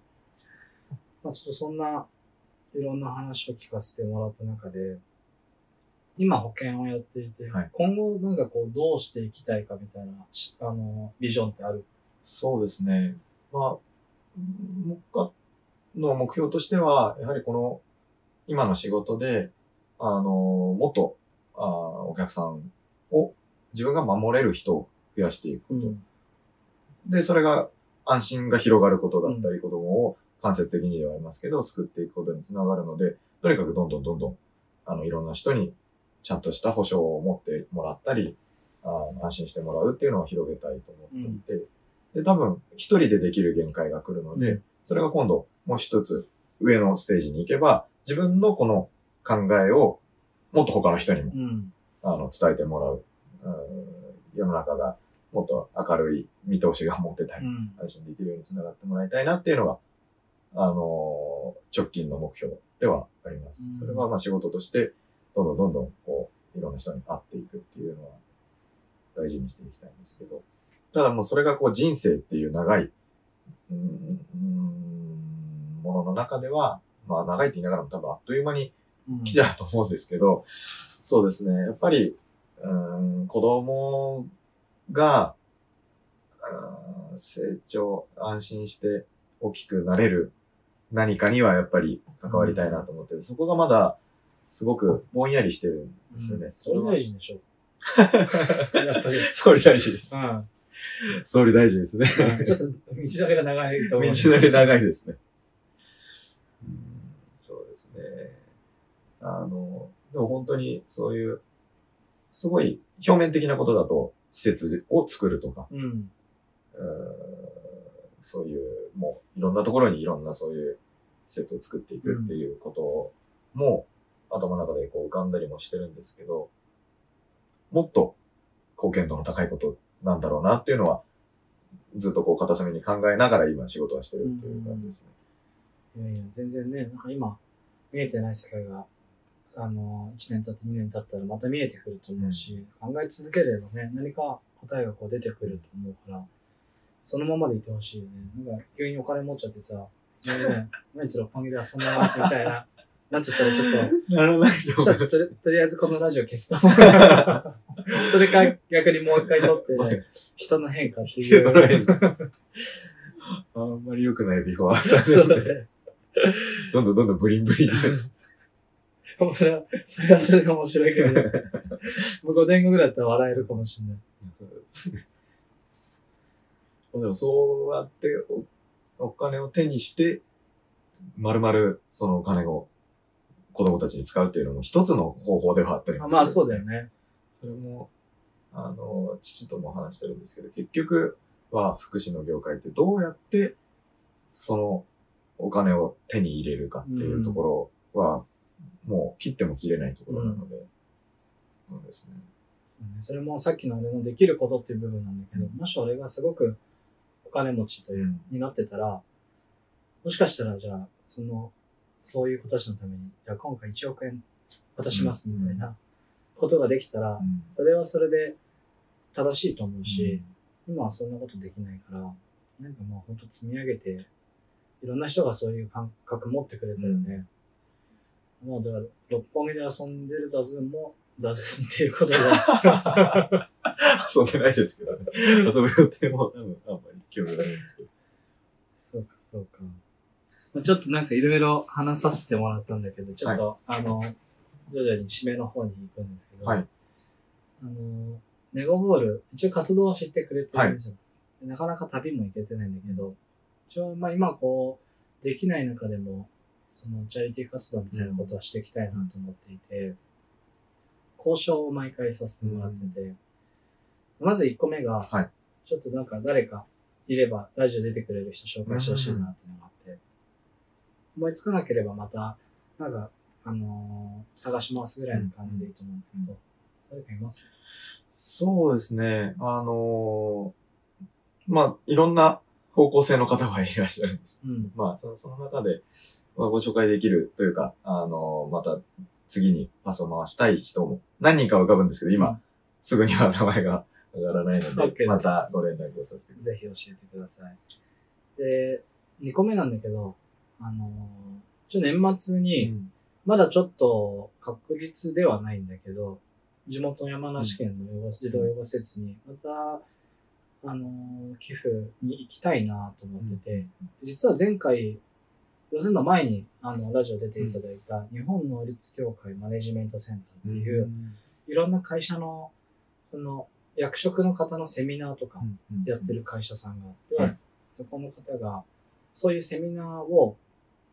まあちょっとそんな、いろんな話を聞かせてもらった中で、今保険をやっていて、はい。今後なんかこうどうしていきたいかみたいな、しあの、ビジョンってある？そうですね。まあ、僕の目標としては、やはりこの、今の仕事で、あの、もっと、あーお客さんを自分が守れる人を増やしていくこと。で、それが安心が広がることだったり、子供を間接的にではありますけど、救っていくことにつながるので、とにかくどんどんどんどん、あの、いろんな人にちゃんとした保証を持ってもらったり、あー安心してもらうっていうのを広げたいと思っていて、で、多分、一人でできる限界が来るので、うん。それが今度、もう一つ、上のステージに行けば、自分のこの考えを、もっと他の人にも、うん。あの、伝えてもらう。うん世の中がもっと明るい見通しが持ってたり、うん。配信できるように繋がってもらいたいなっていうのが、あの直近の目標ではあります。うんそれはまあ仕事として、どんどんどんどん、こう、いろんな人に会っていくっていうのは、大事にしていきたいんですけど、ただもうそれがこう人生っていう長い、うーん、うーんものの中では、まあ長いって言いながらも多分あっという間にうん来たと思うんですけど、そうですね。やっぱり、うーん、子供が、うーん成長、安心して大きくなれる何かにはやっぱり関わりたいなと思ってる、そこがまだすごくぼんやりしてるんですよね。それは大事でしょ。やっぱり。総理大臣。うん。総理大臣ですね。ちょっと道のりが長いと思う。道のり長いですね。うんそうですね。あの、でも本当にそういう、すごい表面的なことだと、施設を作るとか、うん。うそういう、もういろんなところにいろんなそういう施設を作っていくっていうことも、頭の中でこう浮かんだりもしてるんですけど、もっと貢献度の高いことなんだろうなっていうのは、ずっとこう片隅に考えながら今仕事はしてるっていう感じですね。いやいや、全然ね、なんか今、見えてない世界が、あの、1年経って2年経ったらまた見えてくると思うし、考え続ければね、何か答えがこう出てくると思うから、そのままでいてほしいよね。なんか、急にお金持っちゃってさ、ね、毎日六本木で遊んでますみたいな、なっちゃったらちょっと、ならないそしたらちょっととりとりあえずこのラジオ消すと。それか逆にもう一回撮って、人の変化っていう。あんまり良くないビフォーあったんですね。どんどんどんどんブリンブリンもそれは、それはそれで面白いけど、ね、もう5年後ぐらいだったら笑えるかもしれない。でもそうやっておお金を手にして、まるまるそのお金を子供たちに使うっていうのも一つの方法ではあったりあまあするそうだよね。それも、あの、父とも話してるんですけど、結局は福祉の業界ってどうやってそのお金を手に入れるかっていうところは、もう切っても切れないところなので、そうですね。そうね。それもさっきの俺のできることっていう部分なんだけど、もし俺がすごくお金持ちという、になってたら、もしかしたらじゃあ、その、そういう子たちのために、じゃあ今回1億円渡しますみたいなことができたら、うん。それはそれで正しいと思うし、今はそんなことできないから、なんかもうほんと積み上げて、いろんな人がそういう感覚持ってくれたよね。もうだから、六本木で遊んでるザズンも、ザズンっていうことで、遊んでないですけどね。遊ぶ予定も多分あんまり興味がないんですけど。そうか、そうか。まあちょっとなんかいろいろ話させてもらったんだけど、ちょっと、あの、徐々に締めの方に行くんですけど、はいあの、ネゴボール、一応活動は知ってくれてるんですよ。でなかなか旅も行けてないんだけど、一応、まあ今こう、できない中でも、そのチャリティー活動みたいなことはしていきたいなと思っていて、交渉を毎回させてもらってて、まず1個目が、はいちょっとなんか誰かいればラジオ出てくれる人紹介してほしいなっていうのがあって、思いつかなければまた、なんか、あのー探し回すぐらいの感じでいいと思うんだけど、誰かいます？そうですね。あのーまあ、いろんな方向性の方がいらっしゃるんです。うん。まあ、そのその中で、まあ、ご紹介できるというか、あのーまた次にパスを回したい人も何人か浮かぶんですけど、今、うんすぐには名前が上がらないのでまたご連絡をさせてくださぜひ教えてください。で、2個目なんだけど、あのーちょ、年末い。に、まだちょっと確実ではないんだけど、地元の山梨県の養護児童養護施設に、また、あのー寄付に行きたいなと思ってて、実は前回、要するの前に、あの、ラジオ出ていただいた、日本能率協会マネジメントセンターっていう、いろんな会社の、その、役職の方のセミナーとかやってる会社さんがあって、はい。そこの方が、そういうセミナーを、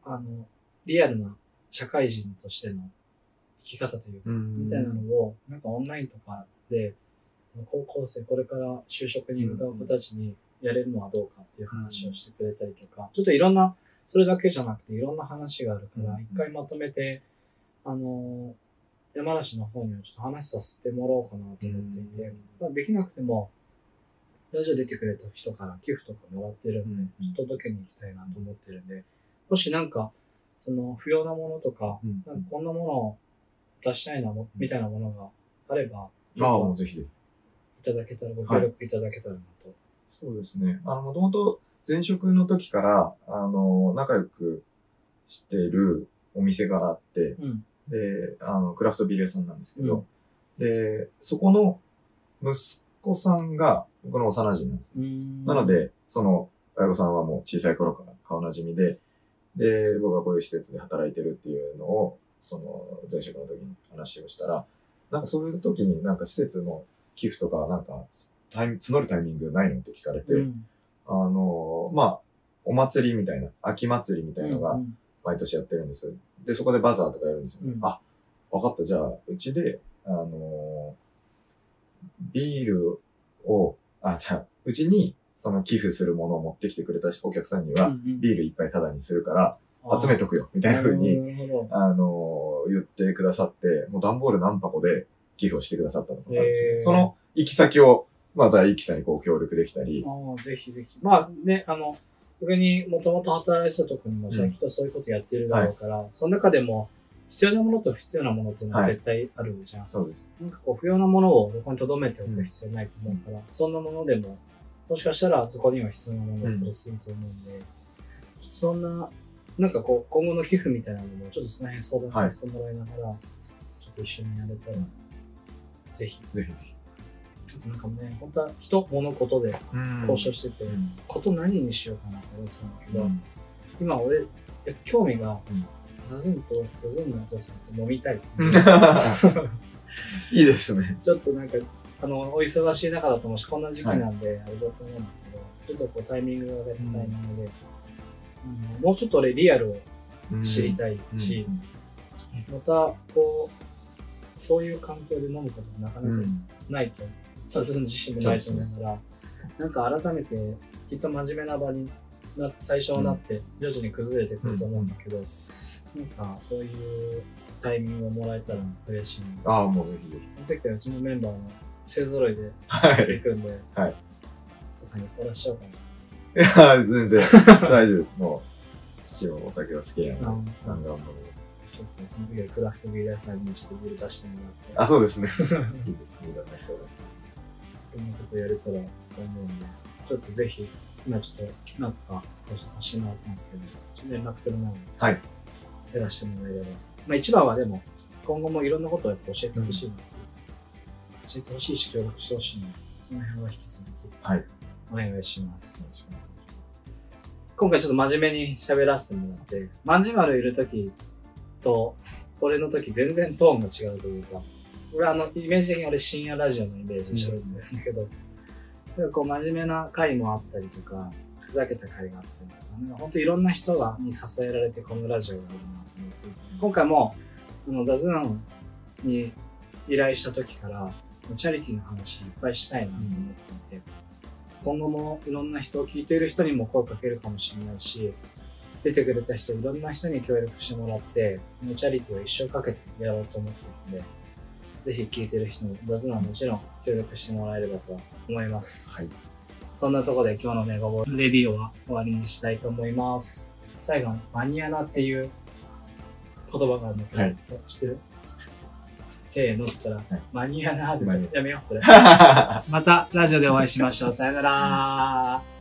あの、リアルな社会人としての生き方というか、うん、みたいなのを、なんかオンラインとかで、高校生、これから就職に向かう子たちにやれるのはどうかっていう話をしてくれたりとか、ちょっといろんな、それだけじゃなくていろんな話があるから、うん一回まとめて、あの、山梨の方にはちょっと話させてもらおうかなと思っていて、まあ、できなくても、ラジオ出てくれた人から寄付とかもらってるんで、うん届けに行きたいなと思ってるんで、もしなんか、その不要なものとか、うんなんかこんなものを出したいなも、みたいなものがあれば、ああ、もうぜひぜひ。いただけたら、ご協力いただけたらなと。そうですね。あの、もともと前職の時から、あの、仲良くしてるお店があって、うん。で、あの、クラフトビール屋さんなんですけど、で、そこの息子さんが僕の幼馴染なんです。うんなの、で、その、親御さんはもう小さい頃から顔なじみで、で、僕がこういう施設で働いてるっていうのを、その、前職の時に話をしたら、なんかそういう時になんか施設の寄付とか、なんか、タイミ募るタイミングないのって聞かれて、うん。あの、まあ、お祭りみたいな、秋祭りみたいなのがうん毎年やってるんです。で、そこでバザーとかやるんですよね。うんあ、わかった。じゃあ、うちで、あのビールを、あ、じゃあ、うちに、その寄付するものを持ってきてくれたお客さんには、うんビール一杯タダにするから、集めとくよ、みたいな風に。あの言ってくださって、もう段ボール何箱で寄付をしてくださったのかなですねへーその行き先を、また一輝さんにこう協力できたり、ああ、ぜひぜひ。まあね、あの、僕にもともと働いてたとこにもさ、っとそういうことやってるだろうから、その中でも必要なものと不必要なものっていうのははい絶対あるじゃん。そうです。なんかこう、不要なものをどこに留めておく必要ないと思うから、そんなものでも、もしかしたらそこには必要なものだったりすると思うんで、そんな、なんかこう、今後の寄付みたいなのも、ちょっとその辺相談させてもらいながら、ちょっと一緒にやれたら、ぜひ。ぜひぜひ。ちょっとなんかね、本当は人、物、ことで交渉してて、うん。こと何にしようかなって思ってたんだけど、うん。今俺、興味が、うん。ザズンとザズンのお父さんと飲みたい。いいですね。ちょっとなんか、あの、お忙しい中だともしこんな時期なんで、あれだと思うんだけど、ちょっとこうタイミングが上がったタイミングで、うん。もうちょっと俺リアルを知りたいし、また、こう、そういう環境で飲むことがなかなかないと、ザズン自身もないと思うから、なんか改めて、きっと真面目な場にな最初はなって、徐々に崩れてくると思うんだけど、なんかそういうタイミングをもらえたら嬉しいな。ああ、もうぜひ。その時はうちのメンバーも勢揃いではい。行くんで、はい。ささにおらしちゃおうかいや、全然大丈夫です。もう、父もお酒が好きなな。ガンガちょっとその時はクラフトビール屋さんにちょっとビール出してもらって、あ、そうですね。いいですね。いろんな人が。そんなことやれたらと思うんで、ちょっとぜひ、今ちょっとなんかご紹介させてもらってますけど、連絡取れないので、はい。やらせてもらえれば。まあ一番はでも、今後もいろんなことをやっぱ教えてほしいな、教えてほしいし協力してほしいので、その辺は引き続き、はい。お願いします。今回ちょっと真面目に喋らせてもらって、まんじまるいる時と、俺の時全然トーンが違うというか、俺あの、イメージ的に俺深夜ラジオのイメージで喋るんだけど、なんこう真面目な回もあったりとか、ふざけた回があったりとか、なんか本当いろんな人がに支えられてこのラジオがあるなと思って、今回も、あの、ザズナンに依頼した時から、チャリティーの話いっぱいしたいなと思っていて、今後もいろんな人を聞いている人にも声かけるかもしれないし、出てくれた人、いろんな人に協力してもらって、チャリティーを一生かけてやろうと思っているので、ぜひ聞いてる人も、雑談はもちろん協力してもらえればと思います。はい。そんなところで今日のネゴボレディオは終わりにしたいと思います。最後にマニアナっていう言葉があるんだけど、知ってる？せーのったら、はいマニアナーですマニやめよう、それ。は またラジオでお会いしましょう。さよなら。